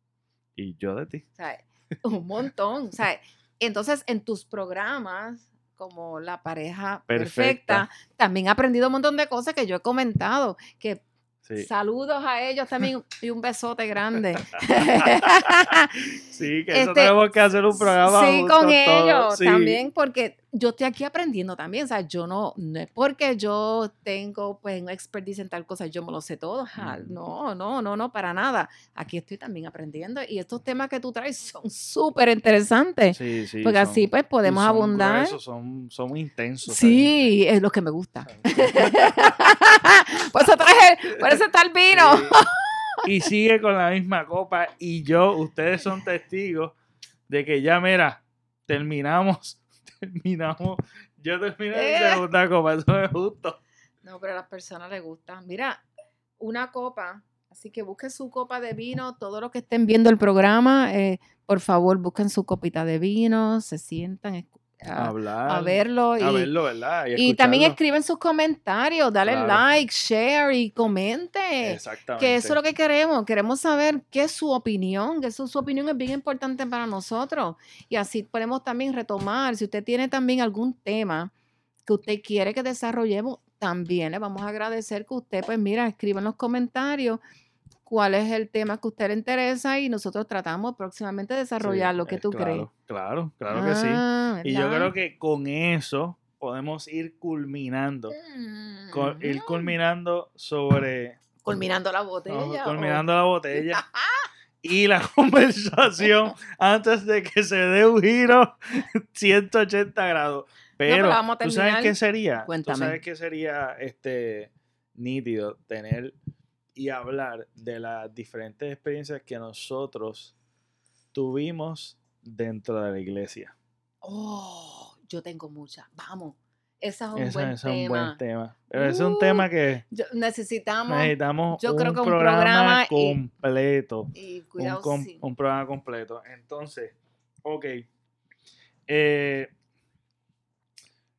y yo de ti O sea, un montón. O sea, entonces en tus programas, como La pareja perfecta, Perfecta. también he aprendido un montón de cosas que yo he comentado. Que sí, saludos a ellos también y un besote grande. (laughs) Sí, que eso Este, tenemos que hacer un programa Sí, con ellos sí. también, porque yo estoy aquí aprendiendo también. O sea, yo no, no es porque yo tengo pues una expertise en tal cosa, yo me lo sé todo. No, no, no, no, para nada. Aquí estoy también aprendiendo y estos temas que tú traes son súper interesantes. Sí, sí, porque así son- pues y podemos son abundar. gruesos, son, son intensos. Sí, es lo que me gusta. (laughs) por eso traje, por eso está el (laughs) vino. Sí. Y sigue con la misma copa. Y yo, ustedes son testigos de que ya, mira, terminamos, terminamos. Yo terminé mi Eh. segunda copa, eso es justo. No, pero a las personas les gusta. Mira, una copa. Así que busquen su copa de vino. Todos los que estén viendo el programa, eh, por favor, busquen su copita de vino, se sientan escu- a, Hablar. a verlo. Y, a verlo, ¿verdad? y también escriben sus comentarios, dale Claro. like, share y comente. Exactamente. Que eso es lo que queremos. Queremos saber qué es su opinión, que eso, su opinión es bien importante para nosotros. Y así podemos también retomar. Si usted tiene también algún tema que usted quiere que desarrollemos, también le vamos a agradecer que usted, pues mira, escriba en los comentarios cuál es el tema que a usted le interesa y nosotros tratamos próximamente de desarrollar lo que eh, tú claro, crees. Claro, claro que sí. Ah, Y yo creo que con eso podemos ir culminando. co- ir Mm. culminando sobre Culminando la No, botella. o- culminando la botella (laughs) y la (laughs) conversación antes de que se dé un giro (laughs) 180 grados. Pero, pero vamos a ¿tú sabes qué sería? Cuéntame. ¿Tú sabes qué sería este nítido tener y hablar de las diferentes experiencias que nosotros tuvimos dentro de la iglesia? Oh, yo tengo muchas. Vamos. Ese es un, Ese buen, es un tema. buen tema. Pero es un Uh, tema que Yo- necesitamos necesitamos yo creo un que un programa, completo. y un, cuidado com- sí. un programa completo. Entonces, ok. Eh,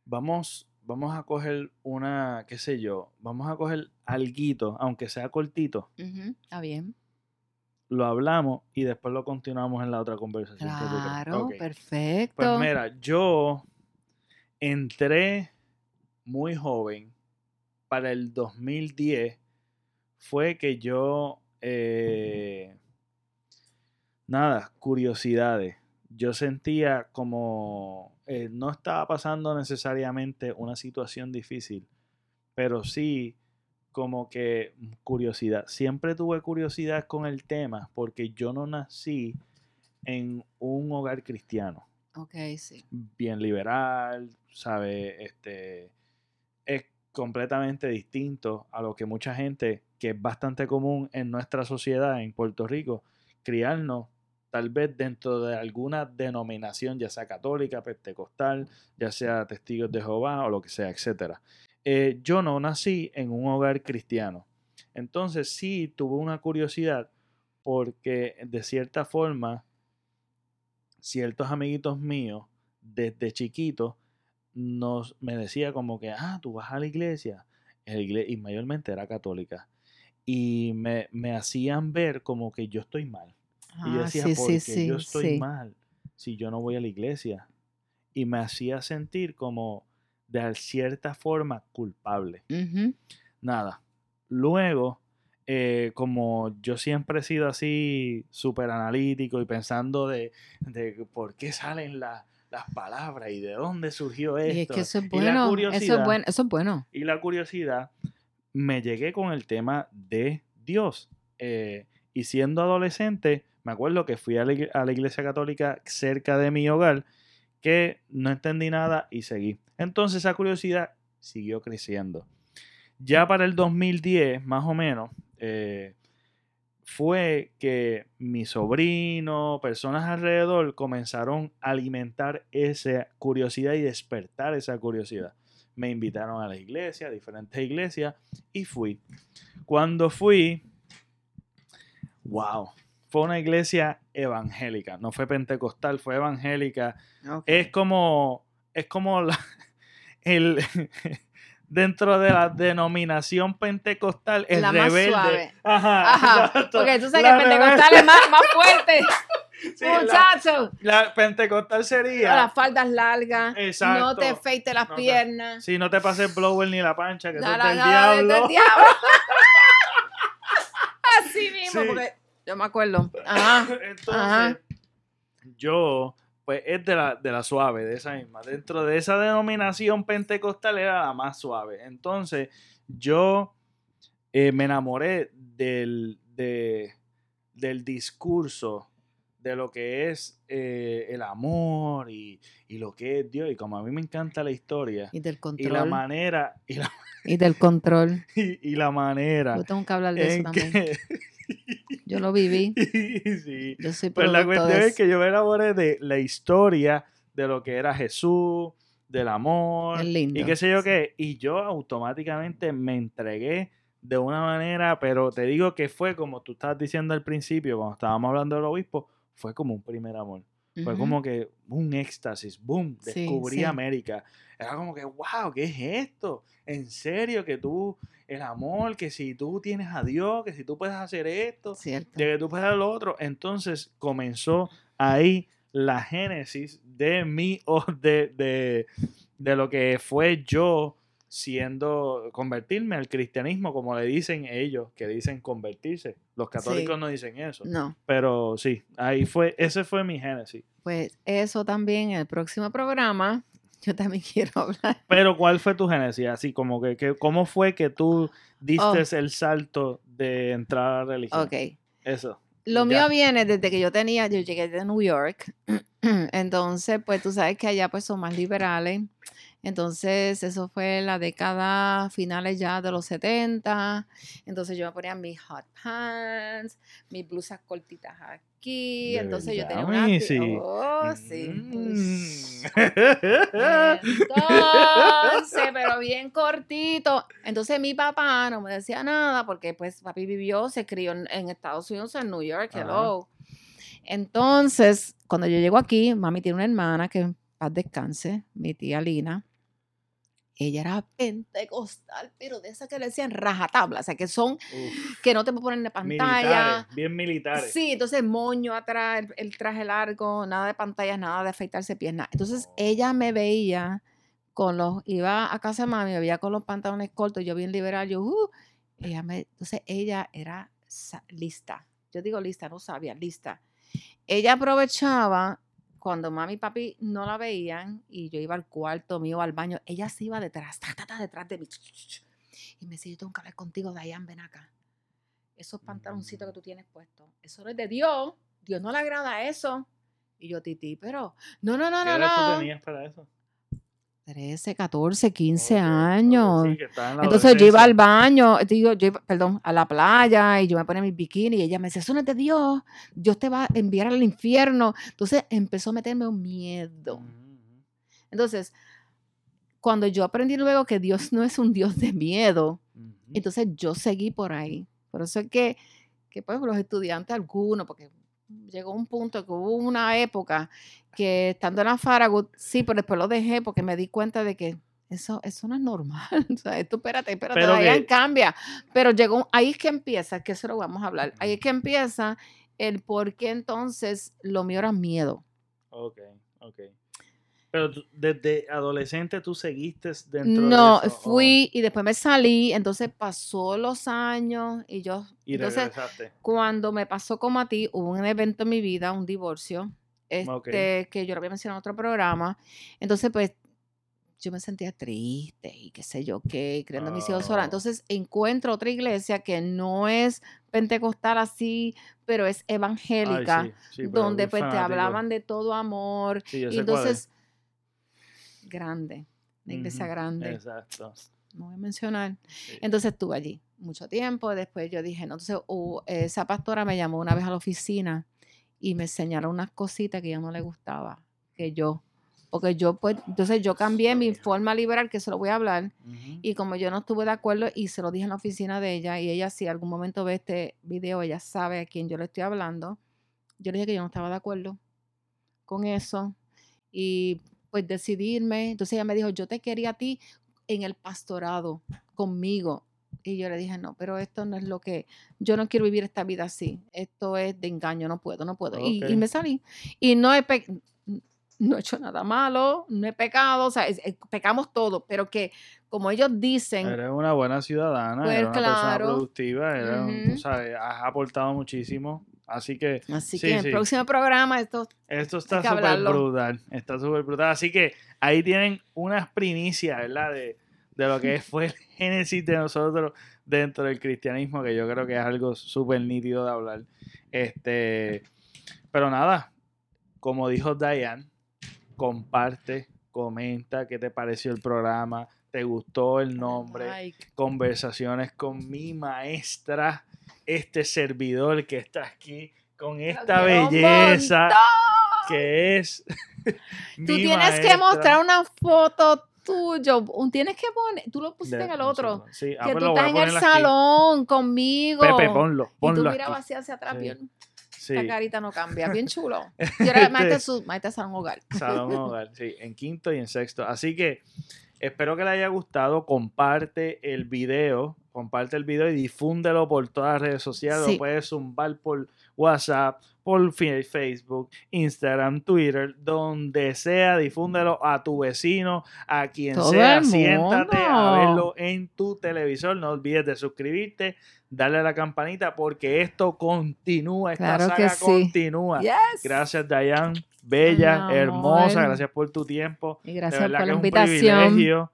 vamos, vamos a coger una, qué sé yo, vamos a coger alguito, aunque sea cortito, Ujú, Está bien. lo hablamos y después lo continuamos en la otra conversación. Claro, perfecto. Pues mira, yo entré muy joven. Para el 2010 fue que yo, eh, nada, curiosidades. Yo sentía como, eh, no estaba pasando necesariamente una situación difícil, pero sí como que curiosidad. Siempre tuve curiosidad con el tema porque yo no nací en un hogar cristiano ok, sí. bien liberal, ¿sabe? Este, es completamente distinto a lo que mucha gente, que es bastante común en nuestra sociedad en Puerto Rico, criarnos tal vez dentro de alguna denominación, ya sea católica, pentecostal, ya sea testigos de Jehová o lo que sea, etc. yo no nací en un hogar cristiano. Entonces sí tuve una curiosidad porque de cierta forma ciertos amiguitos míos desde chiquito nos me decía como que ah tú vas a la iglesia y mayormente era católica y me, me hacían ver como que yo estoy mal y yo Ah, decía sí, ¿por sí, yo estoy mal si yo no voy a la iglesia y me hacía sentir como de cierta forma culpable Ujú, nada. Luego, eh, como yo siempre he sido así súper analítico y pensando de, de por qué salen la- las palabras y de dónde surgió esto. Y es que eso es y la bueno. Eso es curiosidad- bueno. Eso es bueno. Y la curiosidad, me llegué con el tema de Dios. Eh, y siendo adolescente, me acuerdo que fui a la, iglesia católica cerca de mi hogar, que no entendí nada y seguí. Entonces esa curiosidad siguió creciendo. Ya para el 2010, más o menos, eh, fue que mi sobrino, personas alrededor, comenzaron a alimentar esa curiosidad y despertar esa curiosidad. Me invitaron a la iglesia, a diferentes iglesias, y fui. Cuando fui, wow, fue una iglesia evangélica, no fue pentecostal, fue evangélica. Es como, es como la- (laughs) el, (laughs) dentro de la denominación pentecostal, el La más suave. Ajá, Ajá, (laughs) porque tú sabes que el pentecostal rebelde- es más, más fuerte. Sí, la- Muchacho. La, pentecostal sería. Las faldas largas. Exacto. No te afeites las No piernas. Si no te pases blower ni la pancha, que Nada, es del diablo. del diablo. Así mismo, Sí. porque yo me acuerdo. Ajá. (laughs) Entonces, Ajá. yo, pues es de la, de la suave, de esa misma. Dentro de esa denominación pentecostal era la más suave. Entonces, yo eh, me enamoré del, de- del discurso de lo que es eh, el amor y, y lo que es Dios. Y como a mí me encanta la historia Y del y control. la manera, y la, Y del control. (laughs) y, y la manera Yo tengo que hablar de eso también. que... (laughs) Yo lo viví. (laughs) sí. Yo soy Pues la cuestión de es que yo me enamoré de la historia de lo que era Jesús, del amor Es lindo. y qué sé yo qué. Y yo automáticamente me entregué de una manera, pero te digo que fue como tú estabas diciendo al principio, cuando estábamos hablando del obispo, fue como un primer amor. Fue como que un éxtasis, boom, descubrí sí. América. Era como que, wow, ¿qué es esto? En serio, que tú, el amor, que si tú tienes a Dios, que si tú puedes hacer esto, Cierto. de que tú puedes hacer lo otro. Entonces comenzó ahí la génesis de mi, o (laughs) de, de, de lo que fue yo siendo, convertirme al cristianismo, como le dicen ellos, que dicen convertirse. Los católicos Sí. no dicen eso. No. Pero sí, ahí fue, ese fue mi génesis. Pues eso también en el próximo programa. (laughs) Yo también quiero hablar. Pero ¿cuál fue tu génesis? Así como que, que ¿cómo fue que tú diste Oh. el salto de entrar a la religión? Ok. Eso. Lo Ya. mío viene desde que yo tenía, yo llegué de New York, (clears throat) entonces pues tú sabes que allá pues son más liberales, entonces eso fue la década finales ya de los 70, entonces yo me ponía mis hot pants, mis blusas cortitas aquí, entonces yo tenía una... Missy. Oh, sí. Mm. (laughs) Entonces, pero bien cortito. Entonces mi papá no me decía nada porque pues papi vivió, se crió en, en Estados Unidos, en New York, hello. Entonces, cuando yo llego aquí, mami tiene una hermana que paz descanse, mi tía Lina. Ella era pentecostal, pero de esas que le decían rajatabla, o sea, que son, Uf, que no te ponen de pantalla. militares, bien militares. Sí, entonces moño atrás, el, el traje largo, nada de pantallas, nada de afeitarse piernas. Entonces ella me veía con los, iba a casa de mami, me veía con los pantalones cortos, yo bien liberal, yo, uh, ella me, entonces ella era lista. Yo digo lista, no sabía, lista. Ella aprovechaba cuando mami y papi no la veían y yo iba al cuarto mío, al baño, ella se iba detrás, ta, ta, ta, detrás de mí. Y me decía, yo tengo que hablar contigo, Dayan, ven acá esos pantaloncitos que tú tienes puestos, eso no es de Dios, Dios no le agrada eso. Y yo, Titi, pero, no, no, no, ¿Qué no, edad tú no. tenías para eso? 13, 14, 15 Ok, ok, años. sí, Entonces yo iba al baño, digo, yo iba, perdón, a la playa y yo me ponía mi bikini y ella me decía, eso no es de Dios, Dios te va a enviar al infierno. Entonces empezó a meterme un miedo. Ujú. Entonces, cuando yo aprendí luego que Dios no es un Dios de miedo. Entonces yo seguí por ahí. Por eso es que, que pues los estudiantes algunos, porque llegó un punto que hubo una época que estando en la Farragut, sí, pero después lo dejé porque me di cuenta de que eso, eso no es normal. (laughs) O sea, esto espérate, espérate, Pero que- cambia. Pero llegó, ahí es que empieza, que eso lo vamos a hablar. Ahí es que empieza el por qué entonces lo mío era miedo. Ok, ok. Pero tú- desde adolescente tú seguiste dentro No, de eso. ¿o? fui y después me salí, entonces pasó los años y yo, y entonces regresaste. Cuando me pasó como a ti, hubo un evento en mi vida, un divorcio, este, Ok. que yo lo había mencionado en otro programa. Entonces, pues, yo me sentía triste y qué sé yo qué, creyendo mis hijos sola. Oh. Entonces encuentro otra iglesia que no es pentecostal así, pero es evangélica, donde pues te hablaban de todo amor. y entonces, grande, una iglesia grande. Exacto. No voy a mencionar. Entonces estuve allí mucho tiempo. Después yo dije, no, entonces esa pastora me llamó una vez a la oficina y me enseñaron unas cositas que ya no le gustaba, que yo porque yo pues, entonces yo cambié mi forma liberal, que se lo voy a hablar, y como yo no estuve de acuerdo y se lo dije en la oficina de ella, y ella si algún momento ve este video, ella sabe a quién yo le estoy hablando, yo le dije que yo no estaba de acuerdo con eso, y pues decidirme, entonces ella me dijo, yo te quería a ti en el pastorado, conmigo, y yo le dije, no, pero esto no es lo que, yo no quiero vivir esta vida así, esto es de engaño, no puedo, no puedo. Y, y, me salí. Y no he, no he hecho nada malo, no he pecado, o sea, pecamos todo, pero que como ellos dicen... Eres una buena ciudadana, pues, eres una persona productiva, has aportado muchísimo. Así que... Así que en el próximo programa esto... Esto está súper brutal, está súper brutal. Así que ahí tienen unas primicias, ¿verdad? De, de lo que (laughs) fue el génesis de nosotros dentro del cristianismo, que yo creo que es algo súper nítido de hablar. Este, pero nada, como dijo Diane, comparte, comenta qué te pareció el programa, te gustó el nombre, conversaciones con mi maestra, este servidor que está aquí con esta belleza que es. Tú tienes que mostrar una foto tuyo, tienes que poner, tú lo pusiste en el otro, sí. Ah, que pues tú estás en el salón conmigo. Pepe, ponlo, ponlo. Y tú mirabas hacia atrás, bien. Esta carita no cambia, bien (laughs) chulo. Yo era maestra, su, maestra Salón Hogar. Salón Hogar, sí, en quinto y en sexto. Así que espero que le haya gustado. Comparte el video, comparte el video y difúndelo por todas las redes sociales. Lo puedes zumbar por WhatsApp, por Facebook, Instagram, Twitter, donde sea, difúndelo a tu vecino, a quien sea, siéntate a verlo en tu televisor. No olvides de suscribirte, darle a la campanita, porque esto continúa, esta saga continúa. Gracias, Dayan, bella, hermosa, gracias por tu tiempo. Y gracias por la invitación.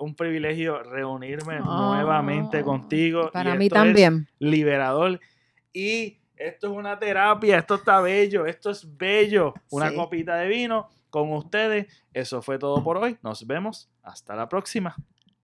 Un privilegio, reunirme nuevamente contigo. Para mí también. liberador. Y esto es una terapia, esto está bello, esto es bello. Una copita de vino con ustedes. Eso fue todo por hoy. Nos vemos. Hasta la próxima.